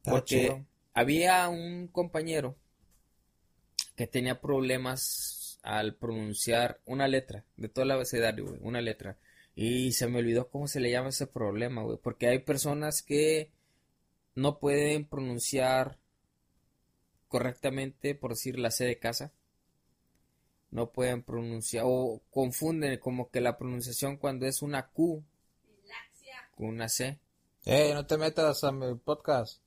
S2: Porque había un compañero que tenía problemas al pronunciar una letra, de todo el abecedario, güey, una letra. Y se me olvidó cómo se le llama ese problema, güey. Porque hay personas que no pueden pronunciar correctamente, por decir la C de casa. No pueden pronunciar o confunden como que la pronunciación cuando es una Q con una C.
S1: Eh, no te metas a mi podcast.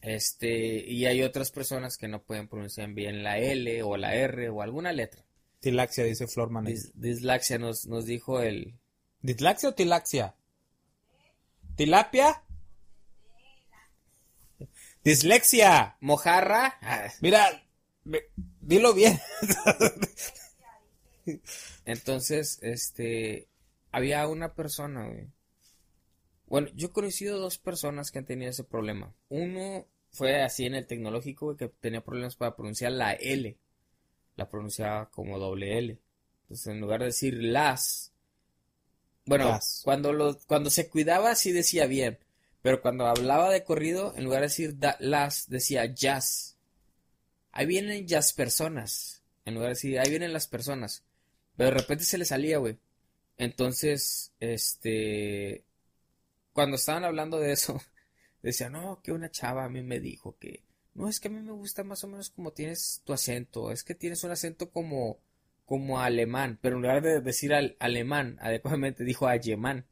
S2: Este, y hay otras personas que no pueden pronunciar bien la L o la R o alguna letra.
S1: Tilaxia, dice Florman.
S2: dislaxia nos, nos dijo el...
S1: ¿Dislaxia o tilaxia? ¿Tilapia? Dislexia.
S2: Mojarra.
S1: Mira, dilo bien.
S2: Entonces, este, había una persona, Bueno, yo he conocido dos personas que han tenido ese problema. Uno fue así en el tecnológico, que tenía problemas para pronunciar la L. La pronunciaba como doble L. Entonces, en lugar de decir las, bueno, cuando lo, cuando se cuidaba sí decía bien, pero cuando hablaba de corrido, en lugar de decir las, decía jazz. Ahí vienen jazz personas. En lugar de decir, ahí vienen las personas. Pero de repente se le salía, güey. Entonces, este, cuando estaban hablando de eso, decía, no, que una chava a mí me dijo que, no, es que a mí me gusta más o menos como tienes tu acento, es que tienes un acento como, como alemán, pero en lugar de decir al, alemán, adecuadamente dijo alemán.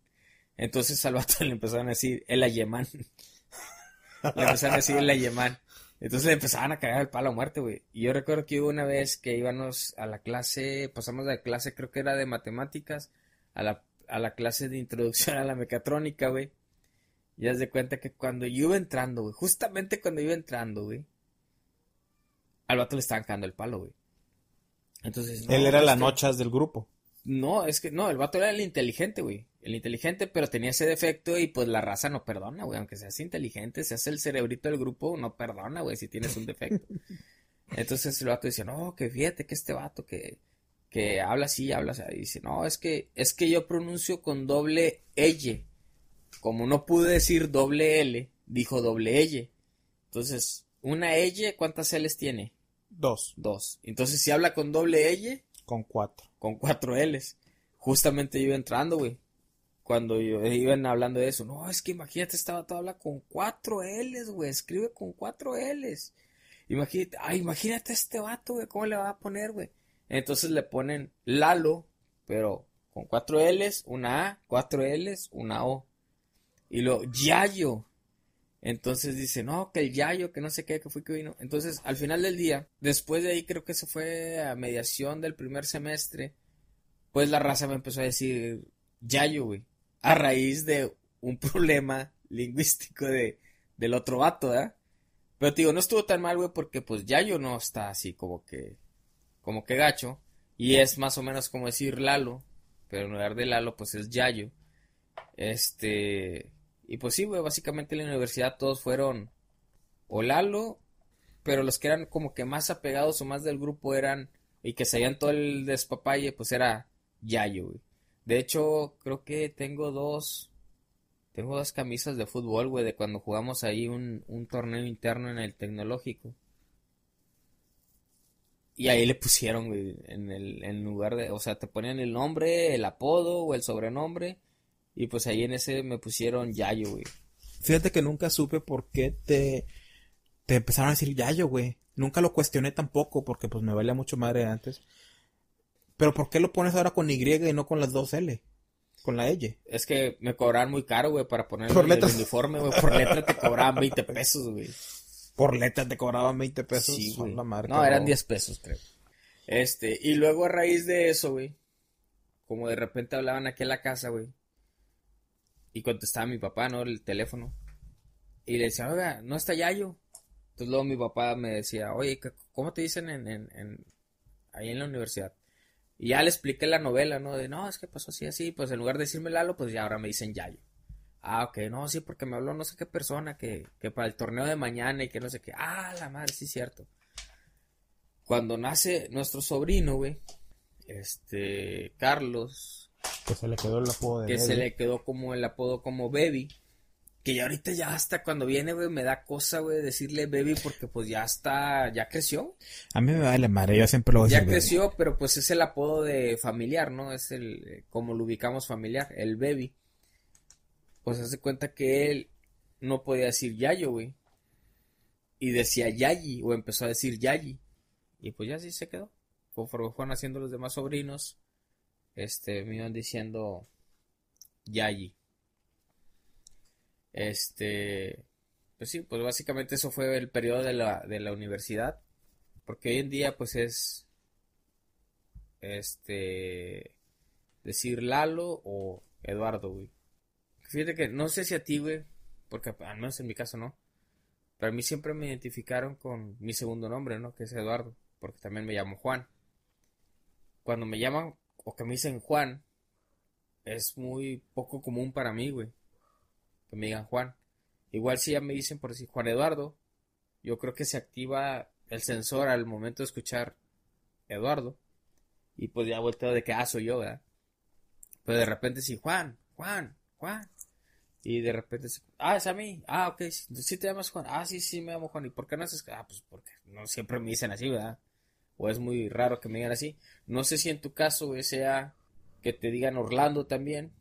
S2: Entonces al le empezaron a decir el alemán. le empezaron a decir el alemán. Entonces le empezaban a cagar el palo a muerte, güey. Y yo recuerdo que hubo una vez que íbamos a la clase, pasamos de clase, creo que era de matemáticas, a la, a la clase de introducción a la mecatrónica, güey. Y haz de cuenta que cuando yo iba entrando, güey, justamente cuando iba entrando, güey, al vato le estaban cagando el palo, güey.
S1: Entonces, Él era la nochas del grupo.
S2: No, es que no, el vato era el inteligente, güey. El inteligente, pero tenía ese defecto y pues la raza no perdona, güey. Aunque seas inteligente, seas el cerebrito del grupo, no perdona, güey, si tienes un defecto. Entonces el vato dice, no, que fíjate que este vato que, que habla así, habla así. Y dice, no, es que, es que yo pronuncio con doble L como no pude decir doble L, dijo doble L. Entonces, una L, ¿cuántas L's tiene?
S1: Dos.
S2: Dos. Entonces, si habla con doble L.
S1: Con cuatro.
S2: Con cuatro L's. Justamente yo iba entrando, güey. Cuando iban hablando de eso. No, es que imagínate, estaba todo habla con cuatro L's, güey. Escribe con cuatro L's. Imagínate, ay, imagínate este vato, güey. ¿Cómo le va a poner, güey? Entonces le ponen Lalo, pero con cuatro L's, una A, cuatro L's, una O. Y lo, Yayo. Entonces dice, no, que el Yayo, que no sé qué, que fue que vino. Entonces, al final del día, después de ahí creo que se fue a mediación del primer semestre, pues la raza me empezó a decir Yayo, güey. A raíz de un problema lingüístico de, del otro vato, ¿verdad? Pero te digo, no estuvo tan mal, güey, porque pues Yayo no está así como que, como que gacho. Y es más o menos como decir Lalo, pero en lugar de Lalo, pues es Yayo. Este, y pues sí, güey, básicamente en la universidad todos fueron o Lalo, pero los que eran como que más apegados o más del grupo eran, y que sabían todo el despapalle, pues era Yayo, güey. De hecho, creo que tengo dos, Tengo dos camisas de fútbol, güey, de cuando jugamos ahí un, un torneo interno en el tecnológico. Y ahí le pusieron, güey, en el en lugar de, o sea, te ponían el nombre, el apodo o el sobrenombre. Y pues ahí en ese me pusieron Yayo, güey.
S1: Fíjate que nunca supe por qué te, te empezaron a decir Yayo, güey. Nunca lo cuestioné tampoco porque pues me valía mucho madre antes. Pero ¿por qué lo pones ahora con Y y no con las dos L? Con la L.
S2: Es que me cobraban muy caro, güey, para poner
S1: Por
S2: el,
S1: letras.
S2: uniforme, güey. Por letra te cobraban 20 pesos, güey.
S1: Por letra te cobraban 20 pesos.
S2: Sí, güey.
S1: la marca,
S2: No, eran
S1: bro.
S2: 10 pesos, creo. Este, y luego a raíz de eso, güey, como de repente hablaban aquí en la casa, güey, y contestaba mi papá, ¿no? El teléfono. Y le decía, oiga, no está Yayo. Entonces luego mi papá me decía, oye, ¿qué- ¿cómo te dicen en, en, en- ahí en la universidad? Y ya le expliqué la novela, ¿no? De, no, es que pasó así, así, pues en lugar de decirme Lalo, pues ya ahora me dicen Yayo. Ah, ok, no, sí, porque me habló no sé qué persona que, que para el torneo de mañana y que no sé qué. Ah, la madre, sí, cierto. Cuando nace nuestro sobrino, güey, este, Carlos,
S1: Que se le quedó el apodo de
S2: que se le quedó como el apodo como Baby, que ya ahorita ya hasta cuando viene, güey, me da cosa, güey, decirle Baby porque pues ya está, ya creció,
S1: A mí me vale madre, yo siempre lo voy a
S2: ya.
S1: Baby.
S2: creció, pero pues es el apodo de familiar, ¿no? Es el, eh, como lo ubicamos familiar, el Baby. Pues hace cuenta que él no podía decir Yayo, güey. Y decía Yayi, o empezó a decir Yayi. Y pues ya así se quedó. Conforme fueron haciendo los demás sobrinos, este, me iban diciendo Yayi. Este, pues sí, pues básicamente eso fue el periodo de la, de la universidad. Porque hoy en día, pues es, este, decir Lalo o Eduardo, güey. Fíjate que no sé si a ti, güey, porque al menos en mi caso no. Pero a mí siempre me identificaron con mi segundo nombre, ¿no? Que es Eduardo, porque también me llamo Juan. Cuando me llaman o que me dicen Juan, es muy poco común para mí, güey. Que me digan Juan. Igual si ya me dicen por decir Juan Eduardo, yo creo que se activa el sensor al momento de escuchar Eduardo. Y pues ya volteo de que, ah, soy yo, ¿verdad? Pero de repente sí, Juan, Juan, Juan. Y de repente, ah, es a mí. Ah, ok, sí, te llamas Juan. Ah, sí, sí, me llamo Juan. ¿Y por qué no haces? Ah, pues porque no siempre me dicen así, ¿verdad? O es muy raro que me digan así. No sé si en tu caso, sea que te digan Orlando también.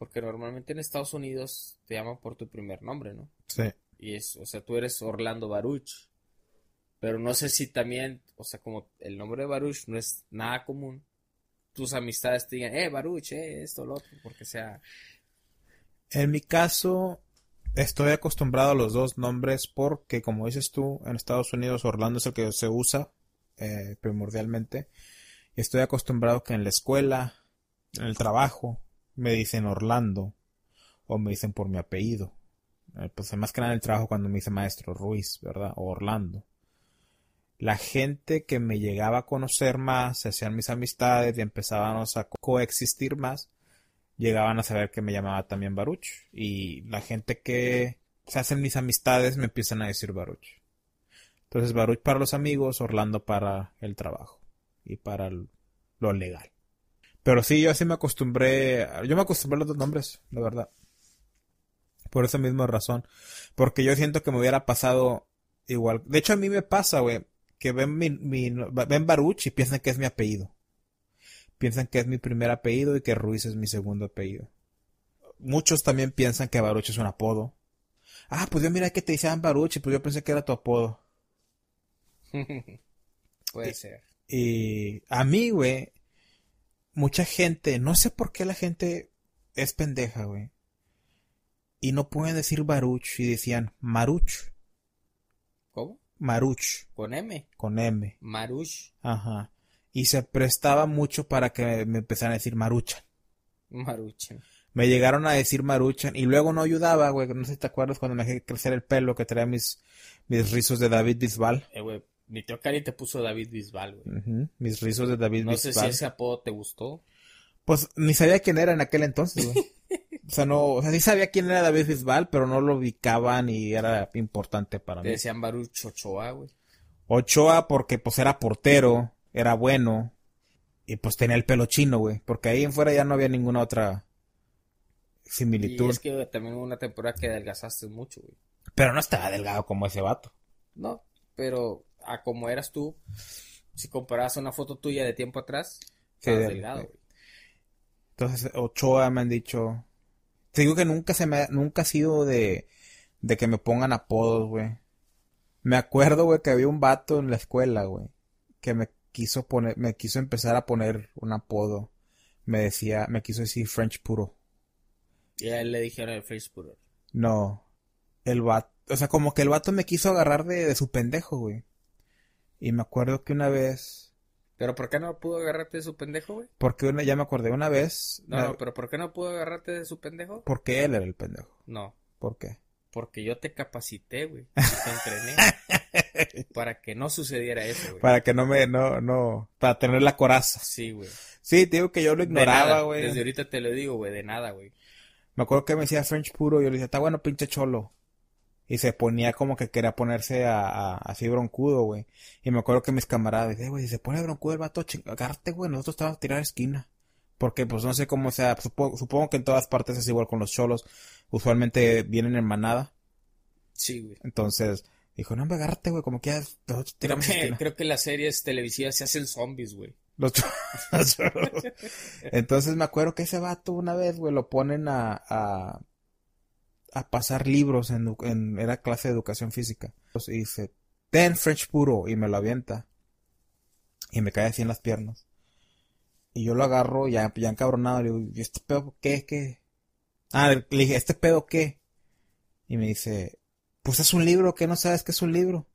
S2: Porque normalmente en Estados Unidos te llaman por tu primer nombre, ¿no?
S1: Sí.
S2: Y es, o sea, tú eres Orlando Baruch. Pero no sé si también, o sea, como el nombre de Baruch no es nada común, tus amistades te digan, eh, Baruch, eh, esto, lo otro, porque sea.
S1: En mi caso, estoy acostumbrado a los dos nombres porque, como dices tú, en Estados Unidos Orlando es el que se usa eh, primordialmente. Y estoy acostumbrado que en la escuela, en el trabajo, me dicen Orlando o me dicen por mi apellido. Eh, pues más que nada en el trabajo cuando me dice maestro Ruiz, ¿verdad? O Orlando. La gente que me llegaba a conocer más, se hacían mis amistades y empezábamos a co- coexistir más, llegaban a saber que me llamaba también Baruch. Y la gente que se hacen mis amistades me empiezan a decir Baruch. Entonces Baruch para los amigos, Orlando para el trabajo y para lo legal. Pero sí, yo así me acostumbré, yo me acostumbré a los dos nombres, la verdad. Por esa misma razón. Porque yo siento que me hubiera pasado igual. De hecho, a mí me pasa, güey, que ven mi, mi, ven Baruch y piensan que es mi apellido. Piensan que es mi primer apellido y que Ruiz es mi segundo apellido. Muchos también piensan que Baruch es un apodo. Ah, pues yo mira que te decían Baruch y pues yo pensé que era tu apodo.
S2: Puede ser.
S1: Y a mí, güey, mucha gente, no sé por qué la gente es pendeja, güey. Y no pueden decir Baruch y decían Maruch,
S2: ¿Cómo?
S1: Maruch,
S2: Con M.
S1: con M.
S2: Maruch.
S1: Ajá. Y se prestaba mucho para que me empezaran a decir Maruchan.
S2: Maruch.
S1: Me llegaron a decir Maruchan y luego no ayudaba, güey. No sé si te acuerdas cuando me dejé crecer el pelo que traía mis, mis rizos de David Bisbal.
S2: Eh, güey, mi tío Cari te puso David Bisbal, güey.
S1: Mis rizos de David
S2: No sé si
S1: Bisbal.
S2: ese apodo te gustó.
S1: Pues ni sabía quién era en aquel entonces, güey. O sea, no, o sea, sí sabía quién era David Bisbal, pero no lo ubicaba ni era importante para
S2: Te
S1: mí.
S2: decían Baruch Ochoa, güey.
S1: Ochoa porque pues era portero, era bueno y pues tenía el pelo chino, güey, porque ahí en fuera ya no había ninguna otra similitud.
S2: Y es que también hubo una temporada que adelgazaste mucho, güey.
S1: Pero no estaba delgado como ese vato.
S2: No, pero a como eras tú, si comparabas una foto tuya de tiempo atrás,
S1: Sí,
S2: estabas
S1: de-
S2: delgado, güey.
S1: Entonces, Ochoa me han dicho. Te digo que nunca se me ha- nunca ha sido de, de que me pongan apodos, güey. Me acuerdo, güey, que había un vato en la escuela, güey, que me quiso poner, me quiso empezar a poner un apodo. Me decía, me quiso decir French puro.
S2: Y a él le dijeron el Facebook.
S1: No, el vato, o sea, como que el vato me quiso agarrar de, de su pendejo, güey. Y me acuerdo que una vez,
S2: ¿Pero por qué no pudo agarrarte de su pendejo, güey?
S1: porque una, ya me acordé, una vez,
S2: No, no, pero ¿por qué no pudo agarrarte de su pendejo?
S1: porque él era el pendejo.
S2: No,
S1: ¿Por qué?
S2: porque yo te capacité, güey. Te entrené para que no sucediera eso, güey.
S1: Para que no me, no, no, para tener la coraza.
S2: Sí, güey.
S1: Sí, te digo que yo lo ignoraba, güey.
S2: Desde ahorita te lo digo, güey, de nada, güey.
S1: Me acuerdo que me decía French puro y yo le decía, está bueno, pinche cholo. Y se ponía como que quería ponerse a, a- así broncudo, güey. Y me acuerdo que mis camaradas decían, "Eh, güey, si se pone broncudo el vato, ching- agárrate, güey, nosotros estábamos a tirar esquina. Porque, pues, no sé cómo sea, supo- supongo que en todas partes es igual con los cholos. Usualmente vienen en manada.
S2: Sí, güey.
S1: Entonces, dijo, no, hombre, agárrate, güey, como quieras, nosotros
S2: Creo que,
S1: esquina.
S2: creo que las series televisivas se hacen zombies, güey.
S1: Los cho- los cholos. Entonces me acuerdo que ese vato una vez, güey, lo ponen a, a, a pasar libros en, en, era clase de educación física. Y dice, ten French puro, y me lo avienta. Y me cae así en las piernas. Y yo lo agarro, ya, ya encabronado, le digo, ¿y este pedo qué, qué? Ah, le dije, ¿este pedo qué? Y me dice, pues es un libro, ¿qué no sabes que es un libro?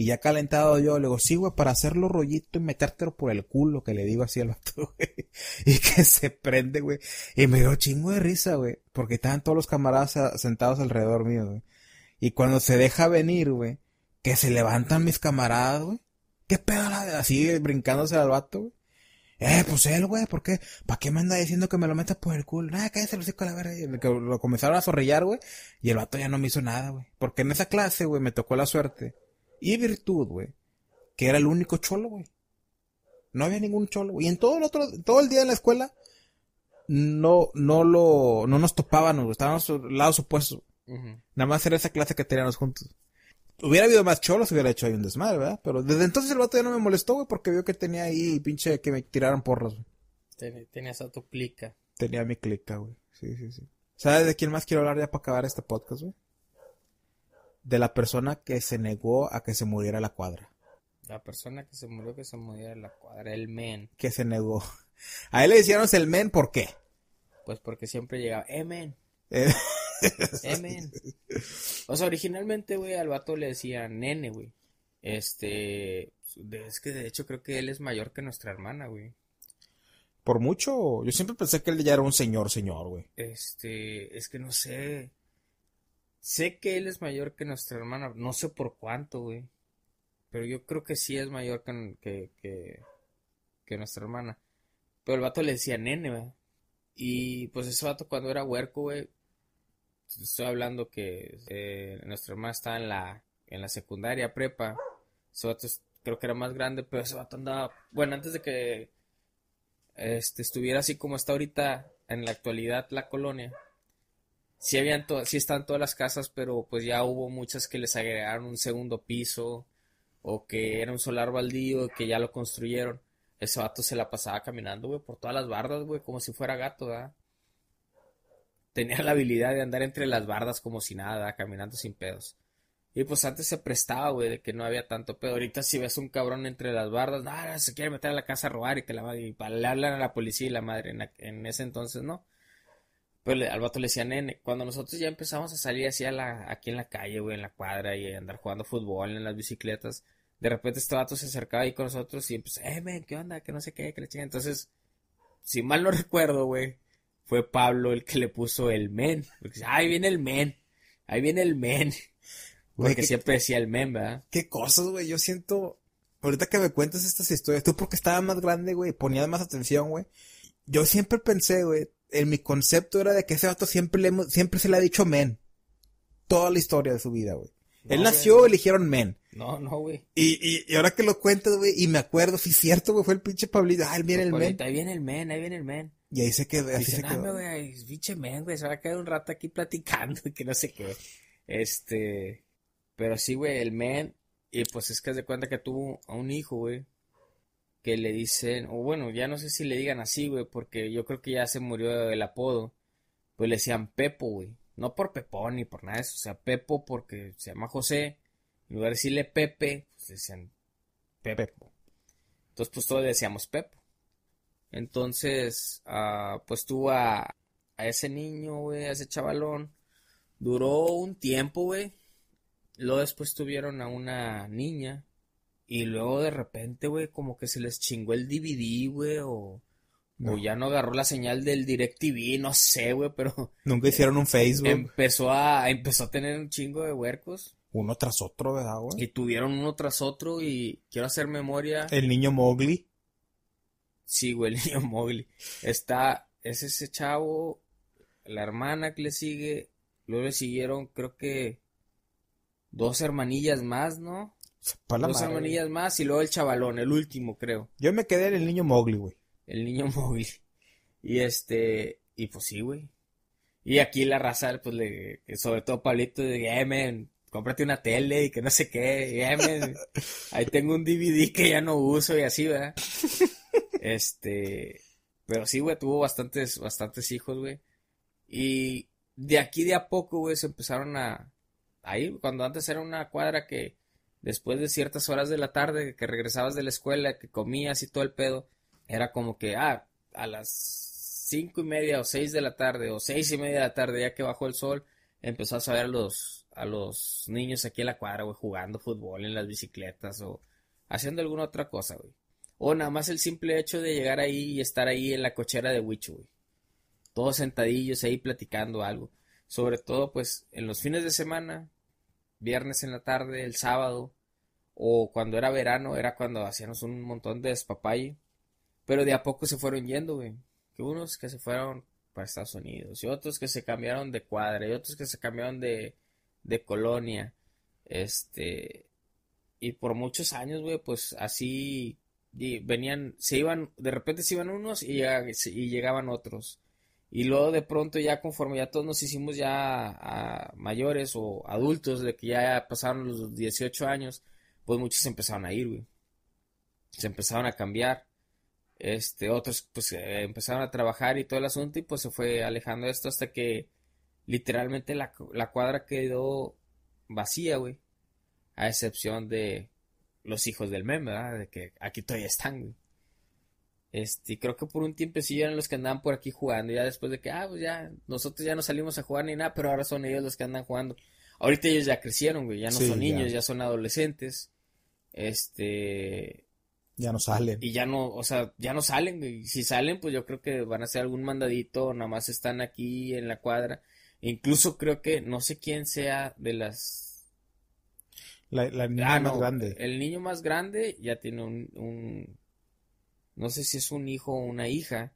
S1: Y ya calentado yo, le digo, sí, güey, para hacerlo rollito y metértelo por el culo, que le digo así al vato, güey. Y que se prende, güey. Y me dio chingo de risa, güey. Porque estaban todos los camaradas sentados alrededor mío, güey. Y cuando se deja venir, güey, que se levantan mis camaradas, güey. ¿Qué pedo? la- Así brincándose al vato, güey. Eh, pues él, güey, ¿por qué? ¿Para qué me anda diciendo que me lo meta por el culo? Nada, cállate el hocico a la verga. Y lo comenzaron a zorrillar, güey. Y el vato ya no me hizo nada, güey. Porque en esa clase, güey, me tocó la suerte. Y virtud, güey. Que era el único cholo, güey. No había ningún cholo, güey. Y en todo el otro, todo el día en la escuela, no, no lo, no nos topábamos, güey. Estábamos lados opuestos.
S2: Ujú.
S1: Nada más era esa clase que teníamos juntos. Hubiera habido más cholos, hubiera hecho ahí un desmadre, ¿verdad? Pero desde entonces el vato ya no me molestó, güey, porque vio que tenía ahí pinche que me tiraran porros, güey.
S2: Ten- Tenías a tu plica.
S1: Tenía mi clica, güey. Sí, sí, sí. ¿Sabes de quién más quiero hablar ya para acabar este podcast, güey? De la persona que se negó a que se muriera la cuadra.
S2: La persona que se murió, que se murió en la cuadra, el men.
S1: Que se negó. A él le decían el men, ¿por qué?
S2: Pues porque siempre llegaba, eh, men,
S1: Eh,
S2: eh, men. O sea, originalmente, güey, al vato le decían nene, güey. Este, es que de hecho creo que él es mayor que nuestra hermana, güey.
S1: por mucho, yo siempre pensé que él ya era un señor, señor, güey.
S2: Este, es que no sé. Sé que él es mayor que nuestra hermana, no sé por cuánto, güey. Pero yo creo que sí es mayor que, que, nuestra hermana. Pero el vato le decía nene, güey. Y pues ese vato cuando era huerco, güey. Estoy hablando que eh, nuestra hermana estaba en la, en la secundaria prepa. Ese vato creo que era más grande, pero ese vato andaba. Bueno, antes de que este, estuviera así como está ahorita en la actualidad la colonia. Sí habían sí están todas las casas, pero pues ya hubo muchas que les agregaron un segundo piso o que era un solar baldío que ya lo construyeron. Ese vato se la pasaba caminando, güey, por todas las bardas, güey, como si fuera gato, ¿verdad? Tenía la habilidad de andar entre las bardas como si nada, caminando sin pedos. Y pues antes se prestaba, güey, de que no había tanto pedo. Ahorita si ves un cabrón entre las bardas, nada, se quiere meter a la casa a robar y que la madre, y para le hablan a la policía y la madre, en ese entonces no. Pero le- al vato le decía nene. Cuando nosotros ya empezamos a salir así a la, aquí en la calle, güey, en la cuadra y andar jugando fútbol en las bicicletas, de repente este vato se acercaba ahí con nosotros y empezó, eh, men, ¿qué onda? Que no sé qué, que la chinga. Entonces, si mal no recuerdo, güey, fue Pablo el que le puso el men. Porque ahí viene el men, ahí viene el men.
S1: Güey,
S2: Porque
S1: qué,
S2: siempre decía el men, ¿verdad?
S1: qué cosas, güey. Yo siento, ahorita que me cuentas estas historias, tú porque estaba más grande, güey, ponías más atención, güey. Yo siempre pensé, güey, en mi concepto era de que ese vato siempre le, siempre se le ha dicho men. Toda la historia de su vida, güey. Él nació,
S2: güey.
S1: eligieron men.
S2: No, no, güey.
S1: Y, y, y ahora que lo cuentas, güey, y me acuerdo, sí, cierto, güey, fue el pinche Pablito. Ah, viene el men.
S2: Ahí viene el men, ahí viene el men.
S1: Y ahí se quedó. Así se quedó.
S2: güey, pinche men, güey, se va a quedar un rato aquí platicando y que no sé qué. Este, pero sí, güey, el men, y pues es que haz de cuenta que tuvo a un hijo, güey, que le dicen, o bueno, ya no sé si le digan así, güey, porque yo creo que ya se murió el apodo, pues le decían Pepo, güey, no por Pepón ni por nada de eso, o sea, Pepo porque se llama José, en lugar de decirle Pepe, pues decían Pepo. Entonces, pues todos le decíamos Pepo. Entonces, ah, pues tuvo a, a ese niño, güey, a ese chavalón. Duró un tiempo, güey. Luego después tuvieron a una niña. Y luego de repente, güey, como que se les chingó el DVD, güey, o,
S1: No.
S2: o ya no agarró la señal del DirecTV, no sé, güey, pero
S1: Nunca hicieron un Facebook.
S2: empezó a, empezó a tener un chingo de huercos.
S1: Uno tras otro, ¿verdad, güey?
S2: Y tuvieron uno tras otro y quiero hacer memoria.
S1: El niño Mowgli.
S2: Sí, güey, el niño Mowgli. Está, es ese chavo, la hermana que le sigue, luego le siguieron, creo que dos hermanillas más, ¿no? Dos
S1: madre,
S2: hermanillas más y luego el chavalón, el último, creo,
S1: Yo me quedé en el niño Mowgli, güey.
S2: el niño Mowgli. Y este, y pues sí, güey. Y aquí la raza, pues le, sobre todo Pablito, de, eh, men, cómprate una tele y que no sé qué, eh, men, ahí tengo un DVD que ya no uso y así, ¿verdad? Este, pero sí, güey, tuvo bastantes, bastantes hijos, güey. Y de aquí de a poco, güey, se empezaron a, a ir, cuando antes era una cuadra que después de ciertas horas de la tarde, que regresabas de la escuela, que comías y todo el pedo, era como que, ah, a las cinco y media o seis de la tarde o seis y media de la tarde, ya que bajó el sol, empezás a ver a los, a los niños aquí en la cuadra, güey, jugando fútbol en las bicicletas o haciendo alguna otra cosa, güey. O nada más el simple hecho de llegar ahí y estar ahí en la cochera de Huicho, güey. Todos sentadillos ahí platicando algo. Sobre todo, pues, en los fines de semana, viernes en la tarde, el sábado, o cuando era verano, era cuando hacíamos un montón de despapalle. Pero de a poco se fueron yendo, güey. Unos que se fueron para Estados Unidos, y otros que se cambiaron de cuadra, y otros que se cambiaron de, de colonia. Este, y por muchos años, güey, pues así y venían, se iban, de repente se iban unos y llegaban otros. Y luego de pronto ya conforme ya todos nos hicimos ya mayores o adultos, de que ya pasaron los 18 años, pues muchos se empezaron a ir, güey. Se empezaron a cambiar. Este, otros pues eh, empezaron a trabajar y todo el asunto y pues se fue alejando esto hasta que literalmente la, la cuadra quedó vacía, güey. A excepción de los hijos del meme, ¿verdad? De que aquí todavía están, güey. Este, creo que por un tiempo sí eran los que andaban por aquí jugando. Ya después de que, ah, pues ya, nosotros ya no salimos a jugar ni nada, pero ahora son ellos los que andan jugando. Ahorita ellos ya crecieron, güey, ya no
S1: Sí,
S2: son niños, ya son adolescentes. Este,
S1: Ya no salen.
S2: y ya no, o sea, ya no salen, güey. Si salen, pues yo creo que van a hacer algún mandadito, nada más están aquí en la cuadra. Incluso creo que no sé quién sea de las
S1: La, la niña
S2: Ah,
S1: más
S2: no,
S1: grande.
S2: El niño más grande ya tiene un, un- no sé si es un hijo o una hija,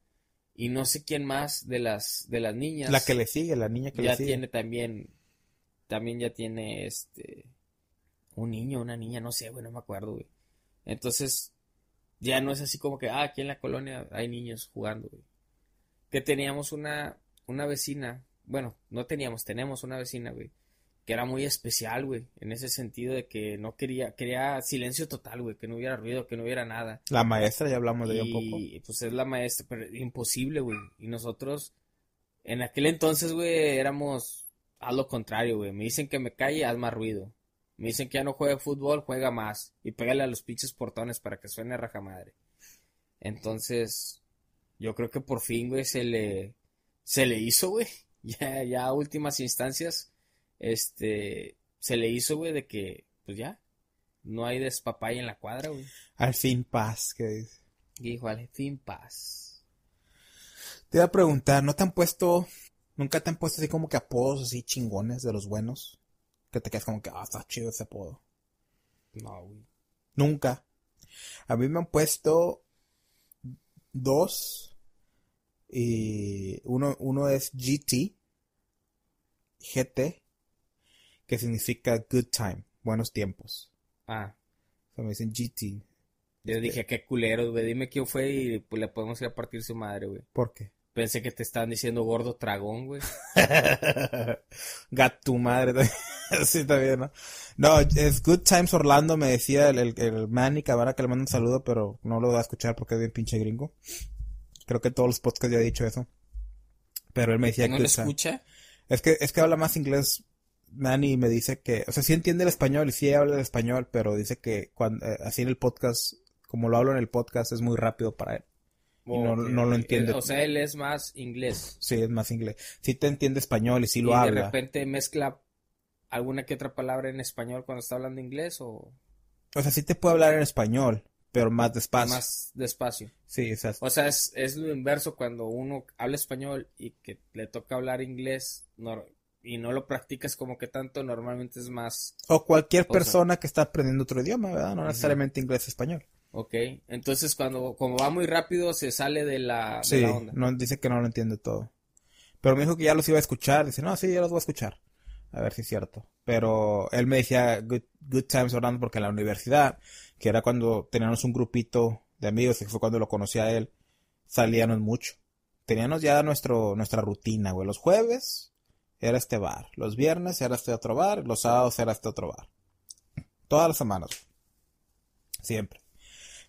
S2: y no sé quién más de las, de las niñas
S1: La que le sigue, la niña que
S2: ya
S1: le sigue.
S2: tiene también, también ya tiene este, un niño, una niña, no sé, güey, no me acuerdo, güey. Entonces, ya no es así como que, ah, aquí en la colonia hay niños jugando, güey. Que teníamos una, una vecina, bueno, no teníamos, tenemos una vecina, güey, que era muy especial, güey, en ese sentido de que no quería, quería silencio total, güey, que no hubiera ruido, que no hubiera nada.
S1: La maestra, ya hablamos de ella un poco.
S2: Y pues es la maestra, pero imposible, güey. Y nosotros, en aquel entonces, güey, éramos a lo contrario, güey. Me dicen que me calle, haz más ruido. Me dicen que ya no juegue fútbol, juega más. Y pégale a los pinches portones para que suene raja madre. Entonces, yo creo que por fin, güey, se le, se le hizo, güey. Ya, ya a últimas instancias, este, se le hizo, güey, de que, pues ya, no hay despapaya en la cuadra, güey.
S1: Al fin paz, que dice.
S2: Y dijo, al fin paz.
S1: Te iba a preguntar, ¿no te han puesto, nunca te han puesto así como que apodos así chingones de los buenos? Que te quedas como que, ah, está chido ese apodo.
S2: No, güey.
S1: Nunca. A mí me han puesto dos. Y uno, uno es GT. GT. Que significa good time. Buenos tiempos.
S2: Ah,
S1: O sea, me dicen GT.
S2: yo dije, qué culero, güey. Dime quién fue y pues le podemos ir a partir su madre, güey.
S1: ¿Por qué?
S2: Pensé que te estaban diciendo gordo tragón, güey.
S1: Gat tu madre. sí, bien, ¿no? No, es Good Times Orlando, me decía el, el, el Manny Cabara que le mando un saludo, pero no lo voy a escuchar porque es bien pinche gringo. Creo que todos los podcasts ya he dicho eso. Pero él me decía
S2: ¿No
S1: que...
S2: lo escucha?
S1: Es que, es que habla más inglés. Manny me dice que, o sea, sí entiende el español y sí habla el español, pero dice que cuando, eh, así en el podcast, como lo hablo en el podcast, es muy rápido para él. Y no, no lo entiende.
S2: O sea, él es más inglés.
S1: Sí, es más inglés. Sí te entiende español y sí lo
S2: y
S1: habla.
S2: de repente mezcla alguna que otra palabra en español cuando está hablando inglés o
S1: O sea, sí te puede hablar en español, pero más despacio.
S2: más despacio.
S1: Sí, o sea,
S2: O sea, es, es lo inverso cuando uno habla español y que le toca hablar inglés nor- y no lo practicas como que tanto, normalmente es más,
S1: o cualquier persona que está aprendiendo otro idioma, ¿verdad? No necesariamente inglés español.
S2: ok. Entonces cuando, como va muy rápido, se sale de la, de
S1: Sí,
S2: la onda.
S1: no, dice que no lo entiende todo. Pero me dijo que ya los iba a escuchar. Dice, no, sí, ya los voy a escuchar. A ver si es cierto. Pero él me decía Good, good Times Orlando porque en la universidad, que era cuando teníamos un grupito de amigos, que fue cuando lo conocí a él, salíamos mucho. Teníamos ya nuestro, nuestra rutina, güey. Los jueves era este bar. Los viernes era este otro bar. Los sábados era este otro bar. Todas las semanas. Siempre.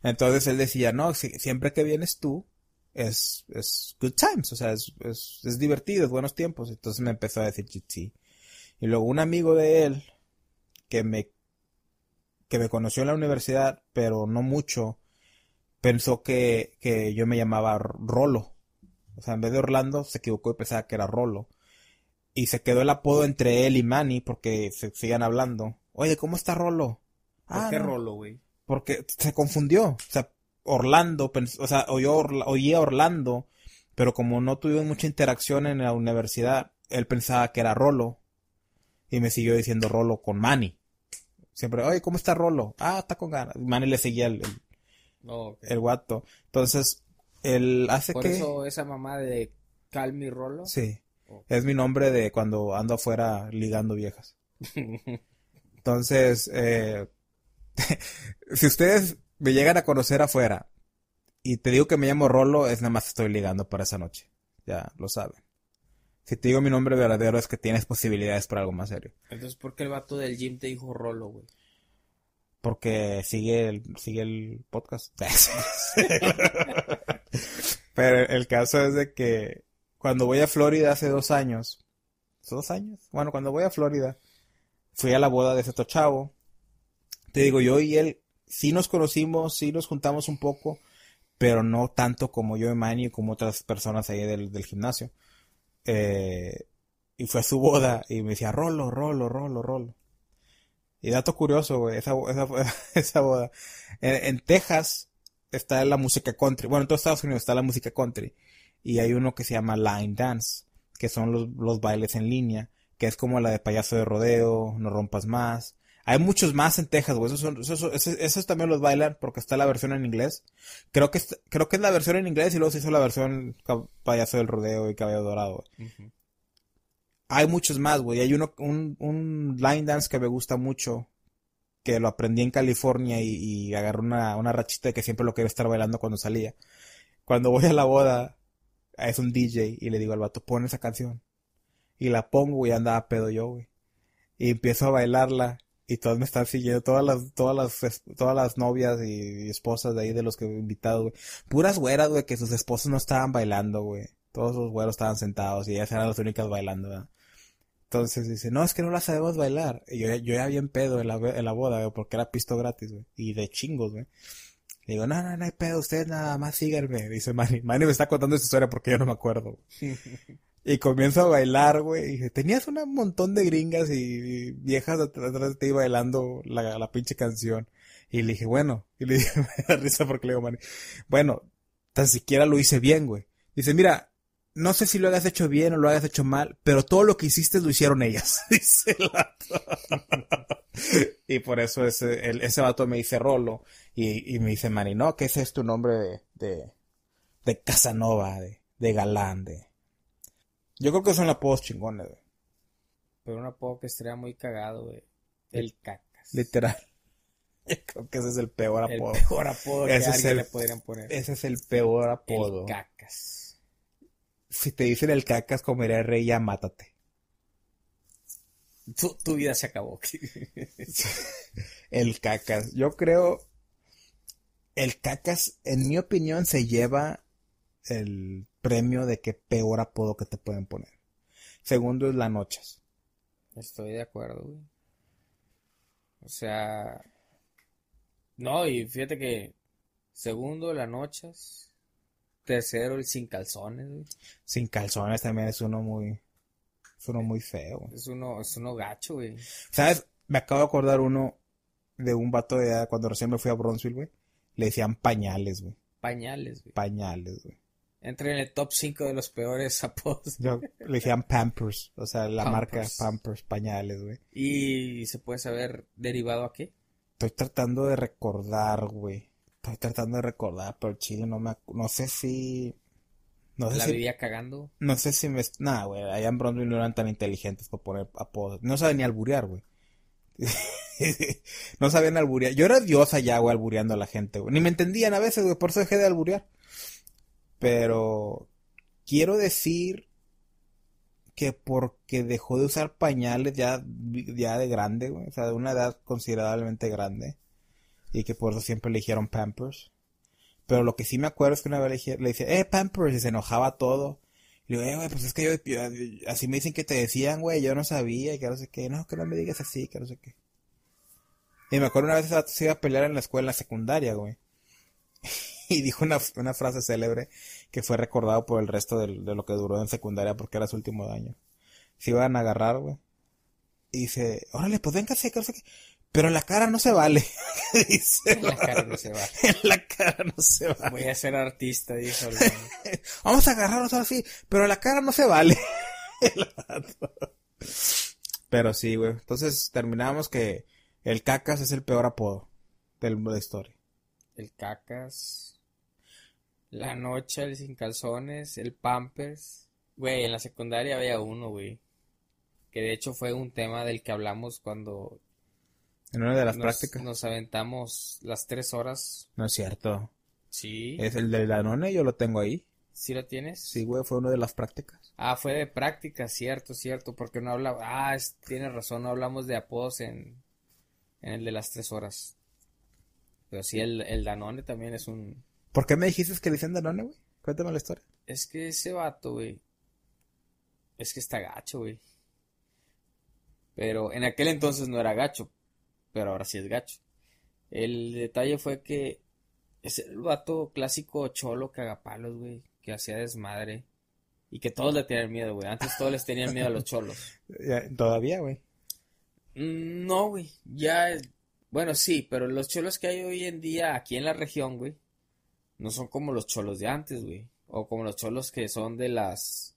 S1: Entonces él decía, no, si- siempre que vienes tú, es, es good times, o sea, es, es, es divertido, es buenos tiempos. Entonces me empezó a decir sí. Y luego un amigo de él, que me, que me conoció en la universidad, pero no mucho, pensó que, que yo me llamaba Rolo. O sea, en vez de Orlando, se equivocó y pensaba que era Rolo. Y se quedó el apodo entre él y Manny porque se sigan hablando. Oye, ¿cómo está Rolo?
S2: ¿Por
S1: "Ah,
S2: qué
S1: no".
S2: rolo, güey?
S1: porque se confundió. O sea, Orlando, o sea, oyó Orla- oía Orlando, pero como no tuvimos mucha interacción en la universidad, él pensaba que era Rolo. Y me siguió diciendo Rolo con Manny. Siempre, oye, ¿cómo está Rolo? Ah, está con ganas. Manny le seguía el, el,
S2: Oh,
S1: el guato. Entonces, él hace
S2: Por
S1: que...
S2: eso esa mamá de Calmi Rolo.
S1: Sí. Es mi nombre de cuando ando afuera ligando viejas. Entonces, eh, si ustedes me llegan a conocer afuera y te digo que me llamo Rolo, es nada más estoy ligando para esa noche. Ya lo saben. Si te digo mi nombre verdadero es que tienes posibilidades para algo más serio.
S2: Entonces, ¿por qué el vato del gym te dijo Rolo, güey?
S1: Porque sigue el, sigue el podcast. Pero el caso es de que cuando voy a Florida hace dos años, ¿hace dos años? Bueno, cuando voy a Florida, fui a la boda de otro chavo. Te digo, yo y él sí nos conocimos, sí nos juntamos un poco, pero no tanto como yo y Manny y como otras personas ahí del, del gimnasio. Eh, y fue a su boda y me decía, Rolo, Rolo, Rolo, Rolo. Y dato curioso, güey, esa, esa, esa boda. En, en Texas está la música country. Bueno, en todos Estados Unidos está la música country. Y hay uno que se llama line dance, que son los, los bailes en línea, que es como la de payaso de rodeo, no rompas más. Hay muchos más en Texas, güey. Esos, son, esos, esos, esos también los bailan porque está la versión en inglés. Creo que, es- creo que es la versión en inglés y luego se hizo la versión payaso del rodeo y cabello dorado. Hay muchos más, güey. Hay uno, un, un line dance que me gusta mucho, que lo aprendí en California y, y agarré una, una rachita de que siempre lo quería estar bailando cuando salía. Cuando voy a la boda, es un DJ y le digo al vato, pon esa canción. Y la pongo y andaba pedo yo, güey. Y empiezo a bailarla y todos me están siguiendo, todas las, todas las, todas las novias y, esposas de ahí de los que he invitado, güey. Puras güeras, güey, que sus esposos no estaban bailando, güey. Todos los güeros estaban sentados y ellas eran las únicas bailando. Entonces dice, no, es que no la sabemos bailar. Y yo, yo ya bien pedo en la, en la boda, güey, porque era pisto gratis, güey. Y de chingos, güey. Y digo, no, no, no hay pedo, ustedes nada más síganme. Dice Manny. Manny me está contando esta historia porque yo no me acuerdo. Y comienzo a bailar, güey. Y dije, tenías un montón de gringas y, y viejas atrás atrás de ti bailando la, la pinche canción. Y le dije, bueno. Y le dije, me da risa porque le digo, Manny, bueno, tan siquiera lo hice bien, güey. Dice, mira, no sé si lo hayas hecho bien o lo hayas hecho mal, pero todo lo que hiciste lo hicieron ellas. El y por eso ese, el- ese vato me dice Rolo. Y, y me dice Manny, no, que ese es tu nombre de, de, de Casanova, de, de galán, de... Yo creo que son apodos chingones, güey.
S2: Pero un apodo que estaría muy cagado, güey. El cacas.
S1: Literal. Yo creo que ese es el peor
S2: El
S1: apodo.
S2: peor apodo que
S1: Ese es el-
S2: le podrían poner.
S1: Ese es el peor apodo.
S2: El cacas.
S1: Si te dicen el cacas comeré rey, ya mátate.
S2: Tu, tu vida se acabó.
S1: el cacas. Yo creo. El cacas, en mi opinión, se lleva el premio de que peor apodo que te pueden poner. Segundo es la noches.
S2: Estoy de acuerdo, güey. O sea. No, y fíjate que. Segundo, la noches. Tercero, el sin calzones, güey.
S1: Sin calzones también es uno muy. Es uno muy feo.
S2: Es uno, es uno gacho, güey.
S1: ¿Sabes? Me acabo de acordar uno de un vato de edad cuando recién me fui a Bronzeville, güey. Le decían pañales, güey.
S2: Pañales, güey.
S1: Pañales, güey.
S2: Entra en el top 5 de los peores apodos.
S1: Yo, le decían Pampers, o sea, la marca Pampers, pañales, güey.
S2: ¿Y se puede saber derivado a qué?
S1: Estoy tratando de recordar, güey. Estoy tratando de recordar, pero Chile no me... No sé si...
S2: No sé ¿La vivía cagando?
S1: No sé si me... Nah, güey, allá en Bronzeville no eran tan inteligentes para poner apodos. No saben ni alburear, güey. no sabían alburear. Yo era diosa ya, güey, albureando a la gente, güey. Ni me entendían a veces, güey, por eso dejé de alburear. Pero quiero decir que porque dejó de usar pañales ya, ya de grande, güey, o sea, de una edad considerablemente grande, y que por eso siempre le dijeron Pampers. Pero lo que sí me acuerdo es que una vez le, decía, eh, Pampers, y se enojaba todo. Y le digo, eh, güey, pues es que yo, así me dicen que te decían, güey, yo no sabía, y que no sé qué, no, que no me digas así, que no sé qué. Y me acuerdo una vez se iba a pelear en la escuela secundaria, güey. y dijo una, una, frase célebre que fue recordado por el resto de, lo que duró en secundaria porque era su último año. Se iban a agarrar, güey. Y dice, órale, pues venga, que no sé qué. Pero en la cara no se vale.
S2: dice, en la cara no se vale.
S1: en la cara no se vale.
S2: Voy a ser artista, dijo.
S1: Vamos a agarrarnos ahora sí, pero en la cara no se vale. pero sí, güey. Entonces terminamos que el cacas es el peor apodo de la historia.
S2: El cacas. La noche, el sin calzones, el pampers. Güey, en la secundaria había uno, güey. Que de hecho fue un tema del que hablamos cuando...
S1: En una de las prácticas.
S2: Nos aventamos las tres horas.
S1: No es cierto.
S2: Sí.
S1: Es el del Danone, yo lo tengo ahí.
S2: ¿Sí lo tienes?
S1: Sí, güey, fue una de las prácticas.
S2: Ah, fue de práctica, cierto, cierto, porque no hablaba... Ah, tienes razón, no hablamos de apodos en, en el de las tres horas. Pero sí, el, el Danone también es un,
S1: ¿Por qué me dijiste que le decían Danone, güey? Cuéntame la historia.
S2: Es que ese vato, güey. Es que está gacho, güey. Pero en aquel entonces no era gacho. Pero ahora sí es gacho. El detalle fue que es el vato clásico cholo cagapalos, güey. Que hacía desmadre. Y que todos le tenían miedo, güey. Antes todos les tenían miedo a los cholos.
S1: ¿Todavía, güey?
S2: Mm, no, güey. Ya. Bueno, sí, pero los cholos que hay hoy en día aquí en la región, güey no son como los cholos de antes, güey. O como los cholos que son de las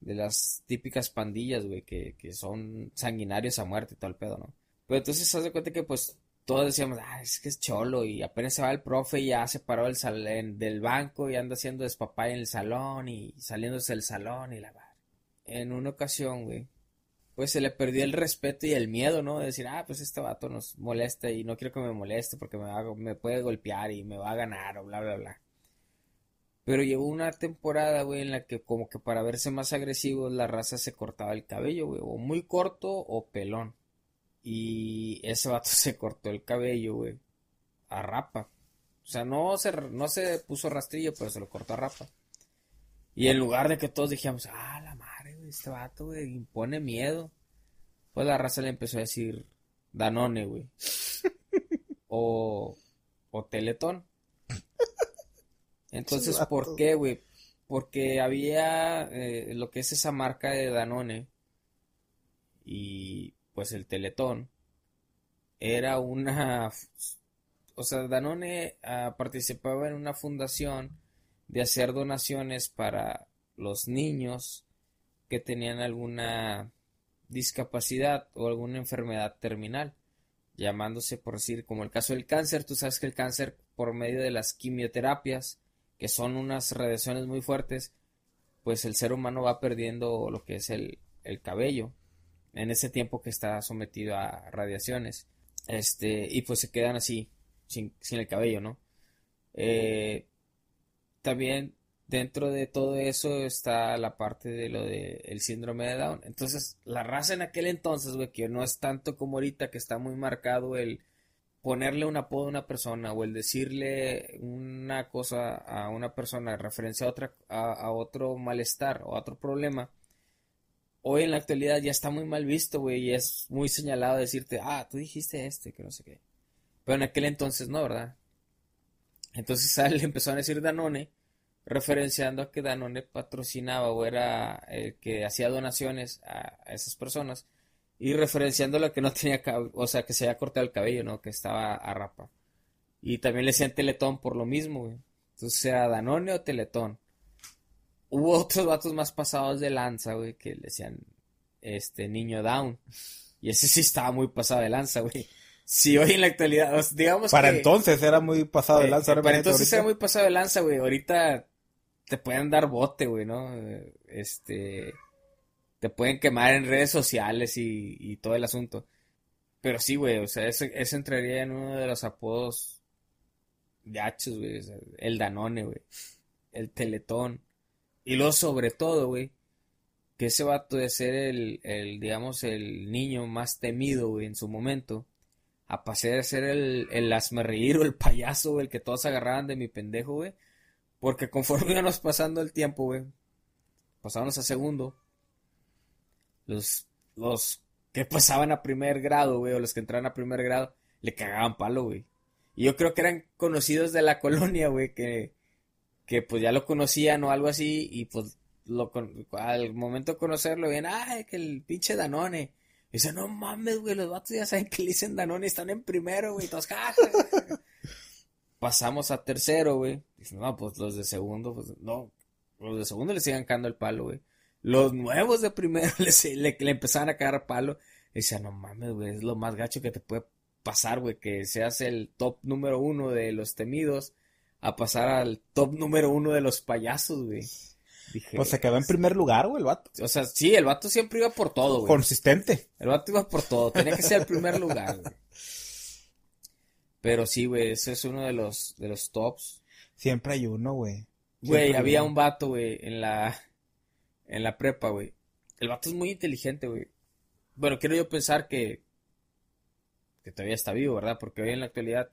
S2: de las típicas pandillas, güey, que, que son sanguinarios a muerte y todo el pedo, ¿no? Pero entonces se hace cuenta que pues todos decíamos, ah, es que es cholo y apenas se va el profe y ya se paró del, banco y anda haciendo despapá en el salón y saliéndose del salón y la En una ocasión, güey, pues se le perdió el respeto y el miedo, ¿no? De decir, ah, pues este vato nos molesta y no quiero que me moleste porque me, me puede golpear y me va a ganar o bla, bla, bla. Pero llegó una temporada, güey, en la que como que para verse más agresivo la raza se cortaba el cabello, güey, o muy corto o pelón. Y ese vato se cortó el cabello, güey, a rapa. O sea, no se, no se puso rastrillo, pero se lo cortó a rapa. Y en lugar de que todos dijéramos, ah, la madre, güey, este vato, güey, impone miedo. Pues la raza le empezó a decir Danone, güey. o, o Teletón. Entonces, ¿por qué, güey? Porque había eh, lo que es esa marca de Danone y pues el Teletón era una... O sea, Danone ah, participaba en una fundación de hacer donaciones para los niños que tenían alguna discapacidad o alguna enfermedad terminal, llamándose por decir como el caso del cáncer, tú sabes que el cáncer por medio de las quimioterapias, que son unas radiaciones muy fuertes, pues el ser humano va perdiendo lo que es el, el cabello en ese tiempo que está sometido a radiaciones. Este, y pues se quedan así, sin, sin el cabello, ¿no? Eh, también dentro de todo eso está la parte de lo del el síndrome de Down. Entonces, la raza en aquel entonces, güey, que no es tanto como ahorita, que está muy marcado el ponerle un apodo a una persona o el decirle una cosa a una persona en referencia a, otra, a, otro malestar o a otro problema, hoy en la actualidad ya está muy mal visto, güey, y es muy señalado decirte, ah, tú dijiste este, que no sé qué. Pero en aquel entonces no, ¿verdad? Entonces a él le empezó a decir Danone, referenciando a que Danone patrocinaba o era el que hacía donaciones a, esas personas y referenciándolo a que no tenía, o sea, que se había cortado el cabello, ¿no? Que estaba a rapa. Y también le decían Teletón por lo mismo, güey. Entonces, sea Danone o Teletón. Hubo otros vatos más pasados de lanza, güey, que le decían, este, niño down. Y ese sí estaba muy pasado de lanza, güey. Si hoy en la actualidad, digamos
S1: Para entonces era muy pasado de eh, lanza.
S2: para entonces era muy pasado de lanza, güey. Ahorita te pueden dar bote, güey, ¿no? Este te pueden quemar en redes sociales y, todo el asunto. Pero sí, güey, o sea, ese, entraría en uno de los apodos gachos, güey. el Danone, güey. El Teletón. Y luego, sobre todo, güey, que ese vato de ser el, el, digamos, el niño más temido, güey, en su momento, a pasar de ser el, el reír o el payaso, güey, el que todos agarraban de mi pendejo, güey. Porque conforme íbamos pasando el tiempo, güey, pasábamos a segundo, los, los que pasaban a primer grado, güey, o los que entraban a primer grado, le cagaban palo, güey. Y yo creo que eran conocidos de la colonia, güey, que, que pues ya lo conocían o algo así, y pues lo, al momento de conocerlo, ven, ay, que el pinche Danone. Dice, no mames, güey, los vatos ya saben que le dicen Danone están en primero, güey, todos, Pasamos a tercero, güey. Dicen, no, pues los de segundo, pues no, los de segundo le siguen cagando el palo, güey. Los nuevos de primero le, le, empezaban a cagar palo. Y decía, no mames, güey, es lo más gacho que te puede pasar, güey, que seas el top número uno de los temidos a pasar al top número uno de los payasos, güey.
S1: Dije, pues se quedó en primer lugar, güey, el vato.
S2: O sea, sí, el vato siempre iba por todo, güey.
S1: Consistente.
S2: El vato iba por todo, tenía que ser el primer lugar, güey. Pero sí, güey, ese es uno de los, de los tops.
S1: Siempre hay uno, güey.
S2: Güey, había un vato, güey, en la, en la prepa, güey. El vato es muy inteligente, güey. Bueno, quiero yo pensar que, que todavía está vivo, ¿verdad? Porque hoy en la actualidad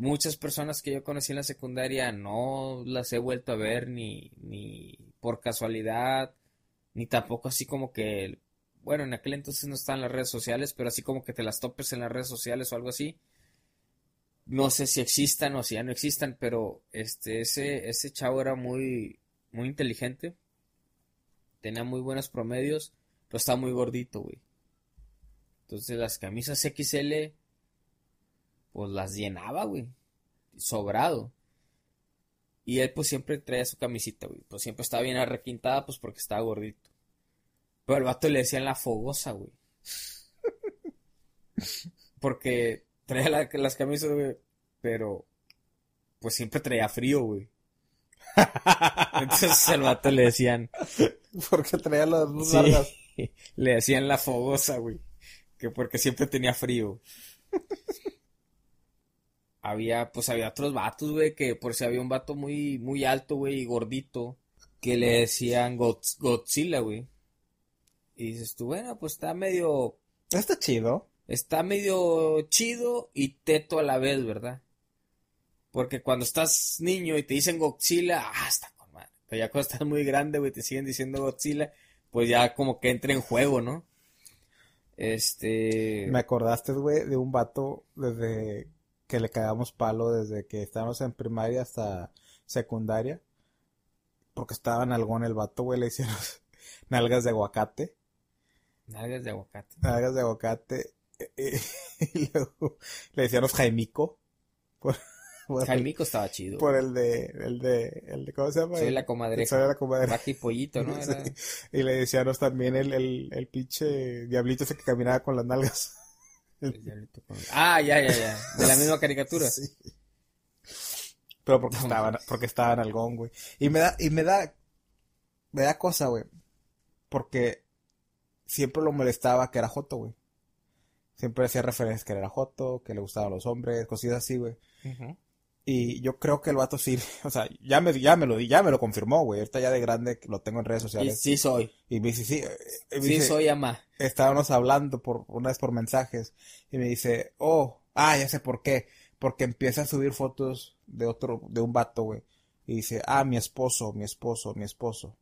S2: muchas personas que yo conocí en la secundaria no las he vuelto a ver ni, ni por casualidad, ni tampoco así como que, bueno, en aquel entonces no estaban las redes sociales, pero así como que te las topes en las redes sociales o algo así. No sé si existan o si ya no existan, pero este, ese, ese chavo era muy, muy inteligente tenía muy buenos promedios, pero estaba muy gordito, güey. Entonces las camisas XL, pues las llenaba, güey. Sobrado. Y él pues siempre traía su camisita, güey. Pues siempre estaba bien arrequintada, pues porque estaba gordito. Pero el vato le decían la fogosa, güey. porque traía las camisas, güey. Pero pues siempre traía frío, güey. Entonces al vato le decían.
S1: Porque traía las luz largas.
S2: Le decían la fogosa, güey. Que porque siempre tenía frío. Había, pues había otros vatos, güey, que por si había un vato muy, muy alto, güey, y gordito, que le decían Godzilla, güey. Y dices tú, bueno, pues está medio.
S1: Está chido.
S2: Está medio chido y teto a la vez, ¿verdad? Porque cuando estás niño y te dicen Godzilla, ah, está con madre. Pero ya cuando estás muy grande, güey, te siguen diciendo Godzilla, pues ya como que entra en juego, ¿no? Este.
S1: Me acordaste, güey, de un vato desde que le cagamos palo desde que estábamos en primaria hasta secundaria. Porque estaba en algón el vato, güey, le hicieron nalgas de aguacate.
S2: Nalgas de aguacate.
S1: Nalgas de aguacate. Y, luego le decían Jaimico. Por...
S2: Jaimico estaba chido.
S1: Por el de, el de, el de, ¿cómo se llama?
S2: Soy la comadre.
S1: Soy la comadre.
S2: y pollito, ¿no?
S1: Y le decíamos también el, el, el pinche diablito ese que caminaba con las nalgas.
S2: Ah, ya, ya, ya. De la misma caricatura. Sí.
S1: Pero porque estaban, porque estaban algón, güey. Y me da, y me da, me da cosa, güey. Porque siempre lo molestaba que era Joto, güey. Siempre hacía referencias que era Joto, que le gustaban los hombres, cositas así, güey. Y yo creo que el vato sí, o sea, ya me, ya me lo, ya me lo confirmó, güey. Ahorita ya de grande lo tengo en redes
S2: Y
S1: sociales.
S2: sí soy.
S1: Y me dice, sí, eh, me
S2: Sí
S1: dice,
S2: soy ama.
S1: estábamos hablando por, una vez por mensajes. Y me dice, oh, ah, ya sé por qué. Porque empieza a subir fotos de otro, de un vato, güey. Y dice, ah, mi esposo, mi esposo, mi esposo.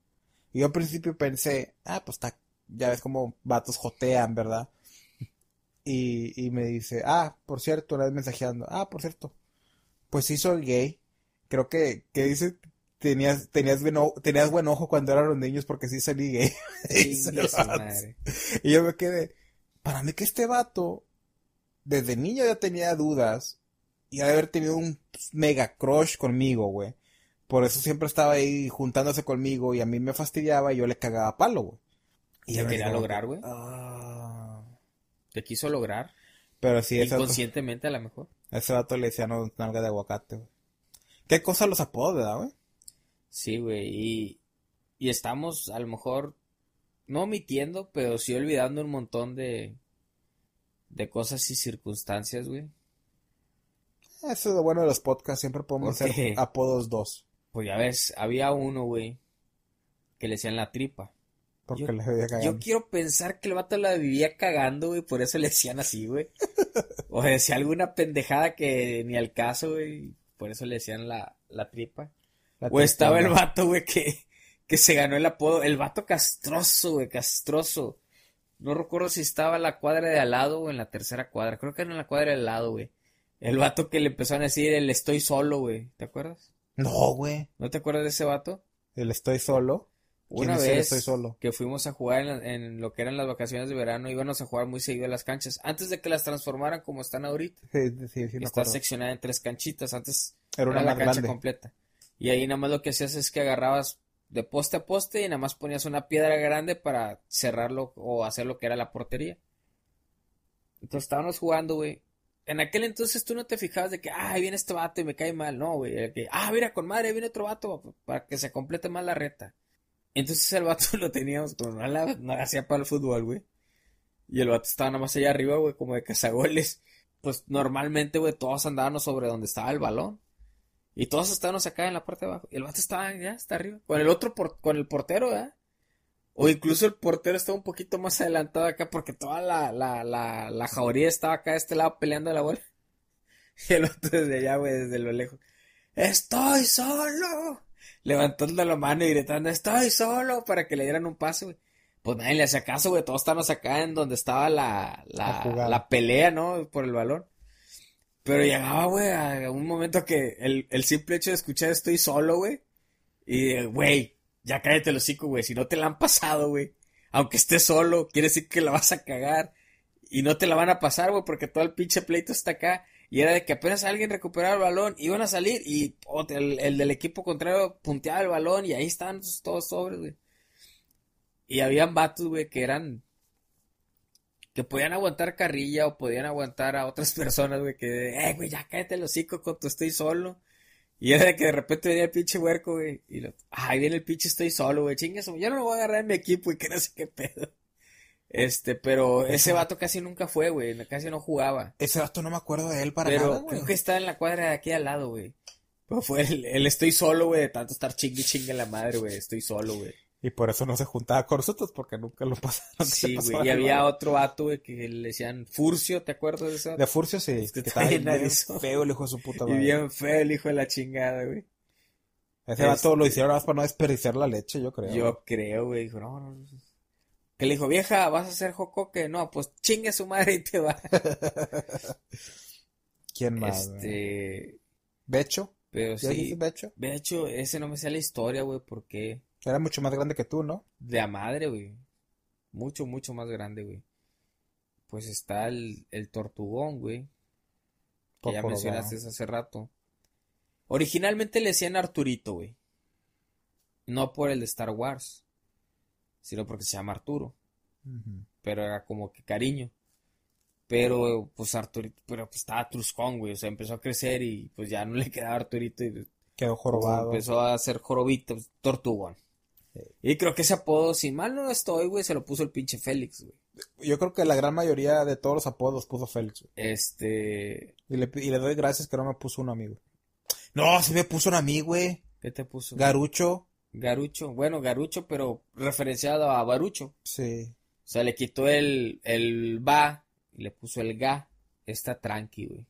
S1: Y yo al principio pensé, ah, pues está, ya ves como vatos jotean, ¿verdad? Y, y me dice, ah, por cierto, una vez mensajeando, ah, por cierto, pues sí soy gay. Creo que, que dice, tenías, tenías buen ojo, tenías buen ojo cuando eran los niños porque sí salí gay.
S2: Madre.
S1: Y yo me quedé, para mí que este vato, desde niño ya tenía dudas y de haber tenido un mega crush conmigo, güey. Por eso siempre estaba ahí juntándose conmigo y a mí me fastidiaba y yo le cagaba palo, güey.
S2: ¿Y
S1: me
S2: quería
S1: digo,
S2: lograr, güey?
S1: "Ah".
S2: Te quiso lograr.
S1: Pero sí,
S2: Inconscientemente a lo mejor.
S1: Ese vato le decía no, nalga de aguacate, güey. ¿Qué cosa los apodos, verdad, güey?
S2: Sí, güey. Y, y estamos a lo mejor no omitiendo, pero sí olvidando un montón de, de cosas y circunstancias, güey.
S1: Eso es lo bueno de los podcasts, siempre podemos hacer apodos dos.
S2: Pues ya ves, había uno, güey, que le decían la tripa.
S1: Porque
S2: Yo- Yo quiero pensar que el vato la vivía cagando, güey, por eso le decían así, güey. O decía alguna pendejada que ni al caso, güey, por eso le decían la, la tripa.
S1: La
S2: O estaba el vato, güey, que, que se ganó el apodo, el vato castroso, güey, castroso. No recuerdo si estaba en la cuadra de al lado o en la tercera cuadra, creo que era en la cuadra de al lado, güey. El vato que le empezaron a decir el estoy solo, güey, ¿te acuerdas?
S1: No, güey.
S2: ¿No te acuerdas de ese vato?
S1: El estoy solo. ¿Quién
S2: Una vez
S1: estoy solo?
S2: que fuimos a jugar en, en lo que eran las vacaciones de verano, íbamos a jugar muy seguido a las canchas, antes de que las transformaran como están ahorita.
S1: Sí, sí, sí, me
S2: Está seccionada en tres canchitas, antes
S1: Era una
S2: era la cancha
S1: grande.
S2: completa. Y ahí nada más lo que hacías es que agarrabas de poste a poste y nada más ponías una piedra grande para cerrarlo o hacer lo que era la portería. Entonces estábamos jugando, güey. En aquel entonces tú no te fijabas de que, ah, ahí viene este vato y me cae mal. No, güey. Que, ah, mira, con madre, ahí viene otro vato para que se complete más la reta. Entonces el vato lo teníamos como no, hacía para el fútbol, güey. Y el vato estaba nada más allá arriba, güey, como de cazagoles. Pues normalmente, güey, todos andábamos sobre donde estaba el balón. Y todos estábamos acá en la parte de abajo. Y el vato estaba ya, está arriba. Con el otro, por- con el portero, ¿verdad? O incluso el portero estaba un poquito más adelantado acá porque toda la, la, la, la jauría estaba acá de este lado peleando la bola. Y el otro desde allá, güey, desde lo lejos. ¡Estoy solo! Levantando la mano y gritando, ¡Estoy solo! Para que le dieran un pase, güey. Pues nadie le hacía caso, güey. Todos estábamos acá en donde estaba la,
S1: La
S2: la, pelea, ¿no? Por el balón. Pero llegaba, güey, a un momento que el, el simple hecho de escuchar estoy solo, güey. Y, güey, ya cállate el hocico, güey. Si no te la han pasado, güey. Aunque estés solo, quiere decir que la vas a cagar. Y no te la van a pasar, güey, porque todo el pinche pleito está acá. Y era de que apenas alguien recuperaba el balón, iban a salir y el, el del equipo contrario punteaba el balón y ahí estaban todos sobres, güey. Y habían vatos, güey, que eran que podían aguantar carrilla o podían aguantar a otras personas, güey, que, eh, güey, ya cállate el hocico tu estoy solo. Y era de que de repente venía el pinche huerco, güey, y lo, ah, ahí viene el pinche estoy solo, güey, chingas, yo no lo voy a agarrar en mi equipo y que no sé qué pedo. Este, pero ese vato casi nunca fue, güey, casi no jugaba.
S1: Ese vato no me acuerdo de él para
S2: Pero
S1: nada, güey.
S2: creo que está en la cuadra de aquí al lado, güey. Pero fue el, el estoy solo, güey, de tanto estar chingue chingue la madre, güey, estoy solo, güey.
S1: Y por eso no se juntaba con nosotros, porque nunca lo pasaron.
S2: Sí, güey, y había otro vato, güey, que le decían Furcio, ¿te acuerdas de eso?
S1: De Furcio sí,
S2: Es que
S1: que
S2: está
S1: estaba
S2: bien
S1: feo el hijo de su puta
S2: Y
S1: madre.
S2: bien feo el hijo de la chingada, güey.
S1: Ese vato lo
S2: Este-
S1: hicieron más para no desperdiciar la leche, yo creo.
S2: Yo creo, güey, dijo, no, no, no. Que le dijo, vieja, ¿vas a hacer jocoque? No, pues chingue su madre y te va.
S1: ¿Quién más? güey?
S2: Este,
S1: ¿Becho?
S2: pero
S1: ¿Ya dijiste
S2: sí,
S1: Becho?
S2: de hecho, ese no me sale la historia, güey, porque
S1: Era mucho más grande que tú, ¿no?
S2: de a madre, güey. Mucho, mucho más grande, güey. Pues está el, el tortugón, güey. Que ya mencionaste hace rato. Originalmente le decían Arturito, güey. No por el de Star Wars, sino porque se llama Arturo. Pero era como que cariño. Pero, pues Arturito, pero pues estaba Truscón, güey. O sea, empezó a crecer y pues ya no le quedaba Arturito y
S1: Quedó jorobado.
S2: empezó a hacer jorobito, pues, tortugón. Y creo que ese apodo, si mal no estoy, güey, se lo puso el pinche Félix, güey.
S1: Yo creo que la gran mayoría de todos los apodos puso Félix. güey.
S2: Este,
S1: Y le, y le doy gracias que no me puso un amigo. No, se me puso a mí, güey.
S2: ¿Qué te puso?
S1: Garucho.
S2: Garucho. Bueno, Garucho, pero referenciado a Barucho.
S1: Sí.
S2: O sea, le quitó el, el ba y le puso el ga. Está tranqui, güey.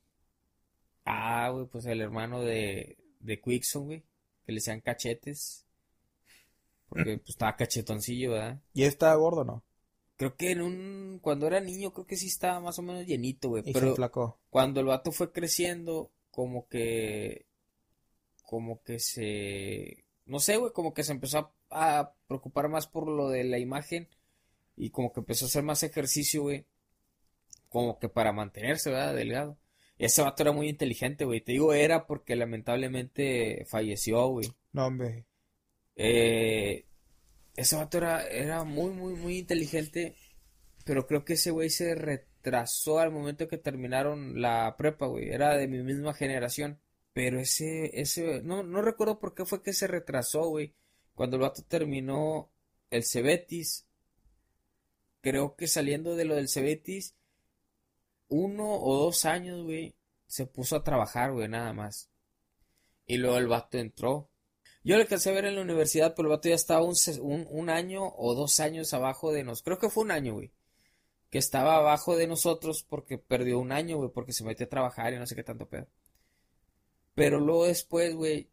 S2: Ah, güey, pues el hermano de, de Quickson, güey. Que le sean cachetes. Porque pues estaba cachetoncillo, ¿verdad?
S1: ¿Y está gordo no?
S2: Creo que en un... Cuando era niño creo que sí estaba más o menos llenito, güey. Pero
S1: se flacó.
S2: cuando el vato fue creciendo, como que... Como que se... No sé, güey, como que se empezó a, a preocupar más por lo de la imagen. Y como que empezó a hacer más ejercicio, güey. Como que para mantenerse, ¿verdad? Delgado. Y ese vato era muy inteligente, güey. Te digo era porque lamentablemente falleció, güey.
S1: No, hombre.
S2: Eh, ese vato era, era muy, muy, muy inteligente. Pero creo que ese güey se retrasó al momento que terminaron la prepa, güey. Era de mi misma generación. Pero ese, ese, no, no recuerdo por qué fue que se retrasó, güey. Cuando el vato terminó el Cebetis. Creo que saliendo de lo del Cebetis, uno o dos años, güey, se puso a trabajar, güey, nada más. Y luego el vato entró. Yo le alcancé a ver en la universidad, pero el vato ya estaba un, un, un año o dos años abajo de nosotros. Creo que fue un año, güey. Que estaba abajo de nosotros porque perdió un año, güey, porque se metió a trabajar y no sé qué tanto pedo. Pero luego después, güey,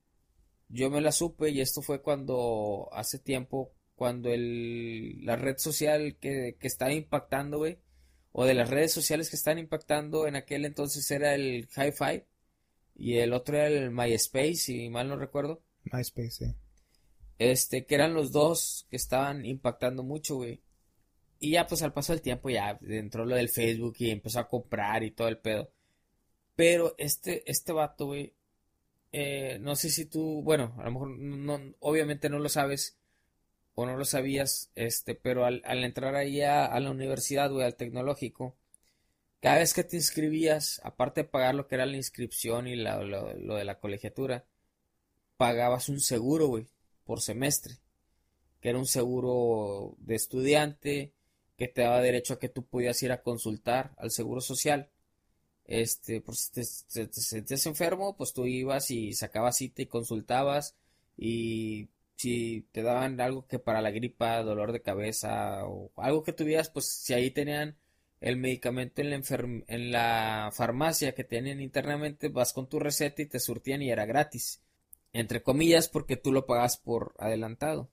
S2: yo me la supe y esto fue cuando, hace tiempo, cuando el, la red social que, que estaba impactando, güey, o de las redes sociales que están impactando en aquel entonces era el Hi-Fi y el otro era el MySpace, si mal no recuerdo.
S1: MySpace, sí.
S2: Este, que eran los dos que estaban impactando mucho, güey. Y ya, pues al paso del tiempo ya entró lo del Facebook y empezó a comprar y todo el pedo. Pero este, este vato, güey, eh, no sé si tú, bueno, a lo mejor no, obviamente no lo sabes o no lo sabías, este, pero al, al entrar ahí a, la universidad, güey, al tecnológico, cada vez que te inscribías, aparte de pagar lo que era la inscripción y la- lo, lo de la colegiatura, pagabas un seguro, güey, por semestre, que era un seguro de estudiante que te daba derecho a que tú pudieras ir a consultar al seguro social. Este, por si te, te- te sentías enfermo, pues tú ibas y sacabas cita y consultabas y si te daban algo que para la gripa, dolor de cabeza o algo que tuvieras, pues si ahí tenían el medicamento en la en la farmacia que tenían internamente, vas con tu receta y te surtían y era gratis entre comillas, porque tú lo pagas por adelantado.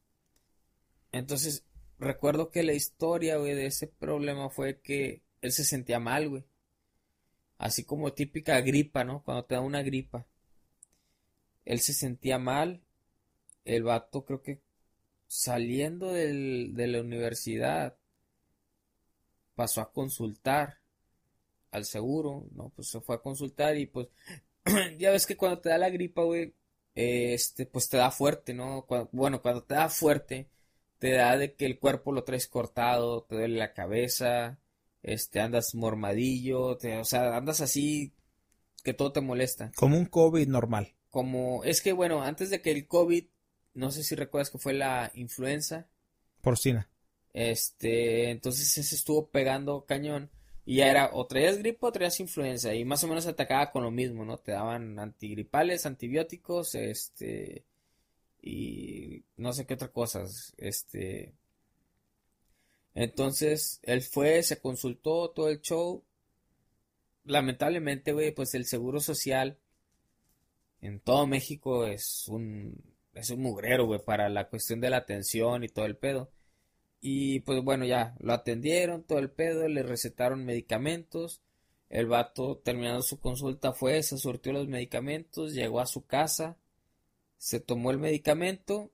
S2: Entonces, recuerdo que la historia, de ese problema fue que él se sentía mal, güey. Así como típica gripa, ¿no? Cuando te da una gripa. Él se sentía mal. El vato creo que saliendo del- de la universidad pasó a consultar al seguro, ¿no? Pues se fue a consultar y pues ya ves que cuando te da la gripa, güey, este, pues te da fuerte, ¿no? Bueno, cuando te da fuerte, te da de que el cuerpo lo traes cortado, te duele la cabeza, este, andas mormadillo, te- o sea, andas así que todo te molesta.
S1: Como un COVID normal.
S2: Como, es que bueno, antes de que el COVID, no sé si recuerdas que fue la influenza,
S1: Porcina.
S2: este, entonces ese estuvo pegando cañón. Y ya era, o traías gripa o traías influenza. Y más o menos atacaba con lo mismo, ¿no? Te daban antigripales, antibióticos, este. Y no sé qué otra cosas. Este. Entonces, él fue, se consultó todo el show. Lamentablemente, güey, pues el seguro social en todo México es un. Es un mugrero, güey, para la cuestión de la atención y todo el pedo. Y pues bueno, ya lo atendieron, todo el pedo, le recetaron medicamentos. El vato, terminando su consulta, fue, se surtió los medicamentos, llegó a su casa, se tomó el medicamento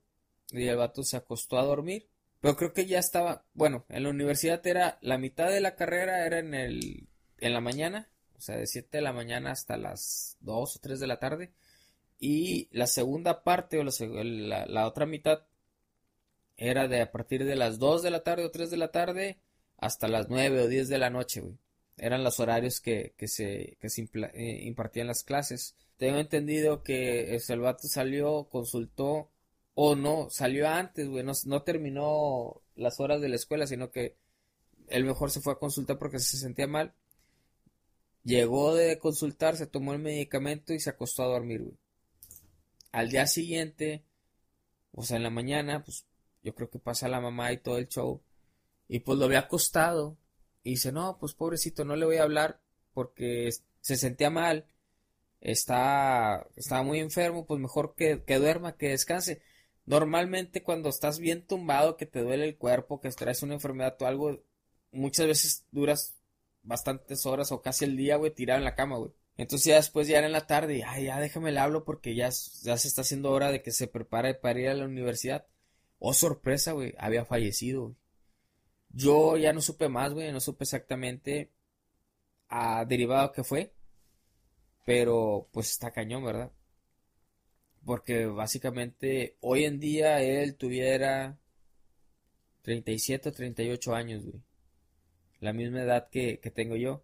S2: y el vato se acostó a dormir. Pero creo que ya estaba, bueno, en la universidad era, la mitad de la carrera era en el, en la mañana, o sea, de 7 de la mañana hasta las 2 o 3 de la tarde. Y la segunda parte o la, la, otra mitad era de a partir de las 2 de la tarde o 3 de la tarde hasta las 9 o 10 de la noche, güey. Eran los horarios que, que se, que se eh, impartían las clases. Tengo entendido que este, el vato salió, consultó, o no, salió antes, güey, no, terminó las horas de la escuela, sino que él mejor se fue a consultar porque se sentía mal. Llegó de consultar, se tomó el medicamento y se acostó a dormir, güey. al día siguiente, o sea, en la mañana, pues yo creo que pasa la mamá y todo el show. Y pues lo había acostado. Y dice, no, pues pobrecito, no le voy a hablar porque se sentía mal. Está, estaba muy enfermo, pues mejor que, que duerma, que descanse. Normalmente cuando estás bien tumbado, que te duele el cuerpo, que traes una enfermedad o algo, muchas veces duras bastantes horas o casi el día, güey, tirado en la cama, güey. Entonces ya después ya era en la tarde ay, ya déjame le hablo porque ya, ya se está haciendo hora de que se prepare para ir a la universidad. Oh, sorpresa, güey, había fallecido. Yo ya no supe más, güey, no supe exactamente a derivado que fue. Pero pues está cañón, ¿verdad? Porque básicamente hoy en día él tuviera 37 o 38 años, güey. La misma edad que, que tengo yo.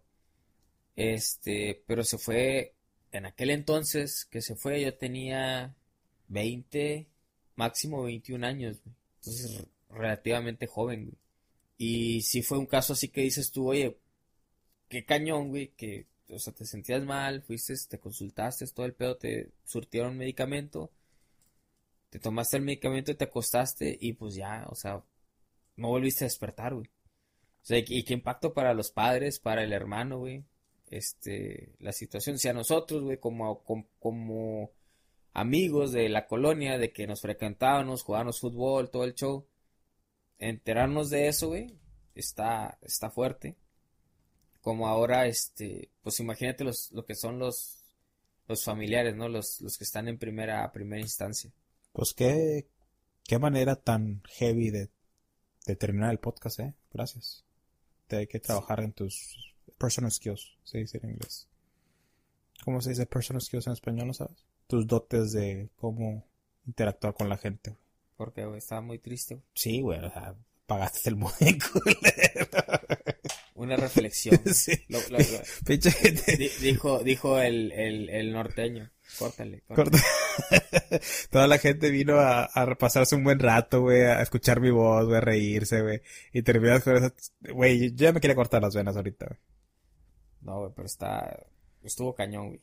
S2: Este, pero se fue en aquel entonces que se fue, yo tenía 20, máximo 21 años, güey. Entonces, relativamente joven, güey. Y si fue un caso así que dices tú, oye, qué cañón, güey, que, o sea, te sentías mal, fuiste, te consultaste, todo el pedo, te surtieron medicamento, te tomaste el medicamento y te acostaste y pues ya, o sea, no volviste a despertar, güey. O sea, y qué impacto para los padres, para el hermano, güey. Este, la situación, si a nosotros, güey, como, como, como amigos de la colonia, de que nos frecuentábamos, jugábamos fútbol, todo el show, enterarnos de eso, güey, está, está fuerte. Como ahora, este, pues imagínate los, lo que son los, los familiares, ¿no? Los, los que están en primera, primera instancia.
S1: Pues qué, qué manera tan heavy de, de terminar el podcast, ¿eh? Gracias. Te hay que trabajar en tus personal skills, se dice en inglés. ¿Cómo se dice personal skills en español, no sabes? Tus dotes de cómo interactuar con la gente.
S2: Porque, güey, estaba muy triste.
S1: Sí, güey, o sea, pagaste el
S2: Una reflexión. sí. dijo, dijo el, el, el norteño. Córtale, córtale.
S1: Toda la gente vino a, a pasarse un buen rato, güey, a escuchar mi voz, güey, a reírse, güey. Y terminas con eso. Güey, yo ya me quería cortar las venas ahorita, güey.
S2: No, güey, pero está. Estuvo cañón, güey.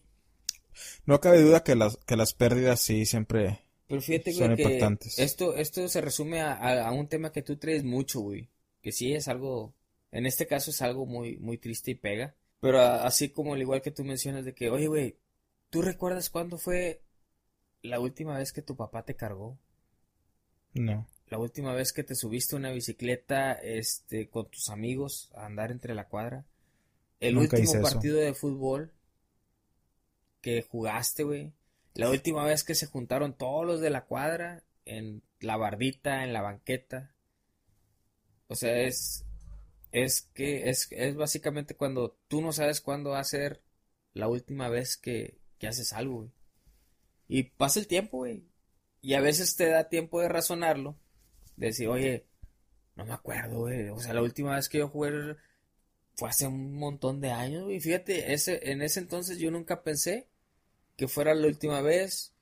S1: No cabe duda que las, que las pérdidas sí siempre pero fíjate, güey,
S2: que esto, esto se resume a, un tema que tú traes mucho, güey. Que sí es algo, en este caso es algo muy, muy triste y pega. Pero así como al igual que tú mencionas de que, oye, güey, ¿tú recuerdas cuándo fue la última vez que tu papá te cargó? No. La última vez que te subiste una bicicleta, este, con tus amigos a andar entre la cuadra. El último partido de fútbol que jugaste, güey. La última vez que se juntaron todos los de la cuadra en la bardita, en la banqueta. O sea, es es que es, es básicamente cuando tú no sabes cuándo va a ser la última vez que, que haces algo. Y pasa el tiempo, güey. Y a veces te da tiempo de razonarlo. De decir, oye, no me acuerdo, güey. O sea, la última vez que yo jugué fue hace un montón de años, güey. Fíjate, ese, en ese entonces yo nunca pensé que fuera la última vez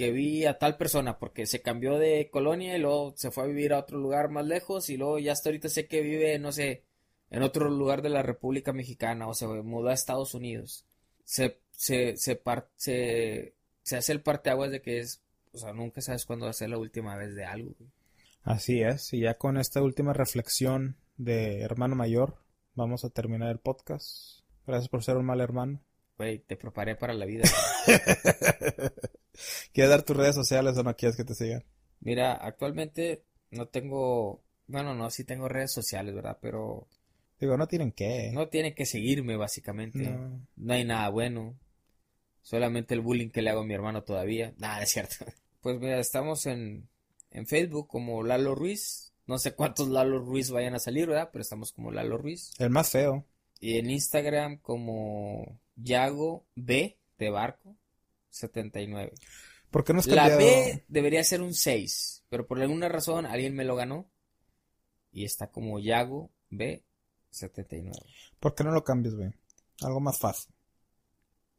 S2: que vi a tal persona, porque se cambió de colonia y luego se fue a vivir a otro lugar más lejos y luego ya hasta ahorita sé que vive, no sé, en otro lugar de la República Mexicana o se mudó a Estados Unidos. Se, se, se, se, se hace el parteaguas de que es, o sea, nunca sabes cuándo va a ser la última vez de algo.
S1: Así es, y ya con esta última reflexión de hermano mayor, vamos a terminar el podcast. Gracias por ser un mal hermano.
S2: Güey, te preparé para la vida.
S1: ¿Quieres dar tus redes sociales o no quieres que te sigan?
S2: Mira, actualmente no tengo, bueno, no, sí tengo redes sociales, ¿verdad? Pero...
S1: Digo, no tienen que.
S2: No tienen que seguirme, básicamente. No. no hay nada bueno. Solamente el bullying que le hago a mi hermano todavía. Nada, es cierto. Pues mira, estamos en, en Facebook como Lalo Ruiz. No sé cuántos Lalo Ruiz vayan a salir, ¿verdad? Pero estamos como Lalo Ruiz.
S1: El más feo.
S2: Y en Instagram como Yago B de barco 79. ¿Por qué no has cambiado? La B debería ser un 6, pero por alguna razón alguien me lo ganó y está como Yago B 79.
S1: ¿Por qué no lo cambias, güey? Algo más fácil.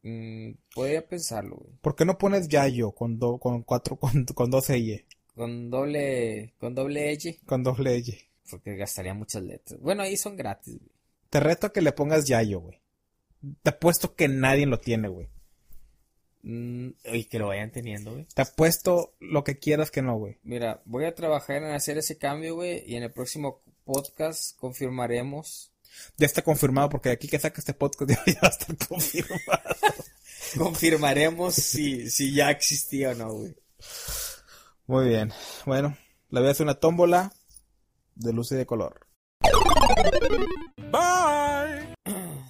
S2: Mm, podría pensarlo, güey.
S1: ¿Por qué no pones Yayo con con cuatro con, con 12 Y?
S2: Con doble con doble Y.
S1: Con doble Y.
S2: Porque gastaría muchas letras. Bueno, ahí son gratis, güey.
S1: Te reto a que le pongas Yayo, güey. Te apuesto que nadie lo tiene, güey.
S2: Mm, y que lo vayan teniendo, güey.
S1: Te apuesto lo que quieras que no, güey.
S2: Mira, voy a trabajar en hacer ese cambio, güey, y en el próximo podcast confirmaremos.
S1: Ya está confirmado porque de aquí que saca este podcast ya va a estar confirmado.
S2: confirmaremos si, si ya existía o no, güey.
S1: Muy bien. Bueno, le voy a hacer una tómbola de luz y de color. Bye.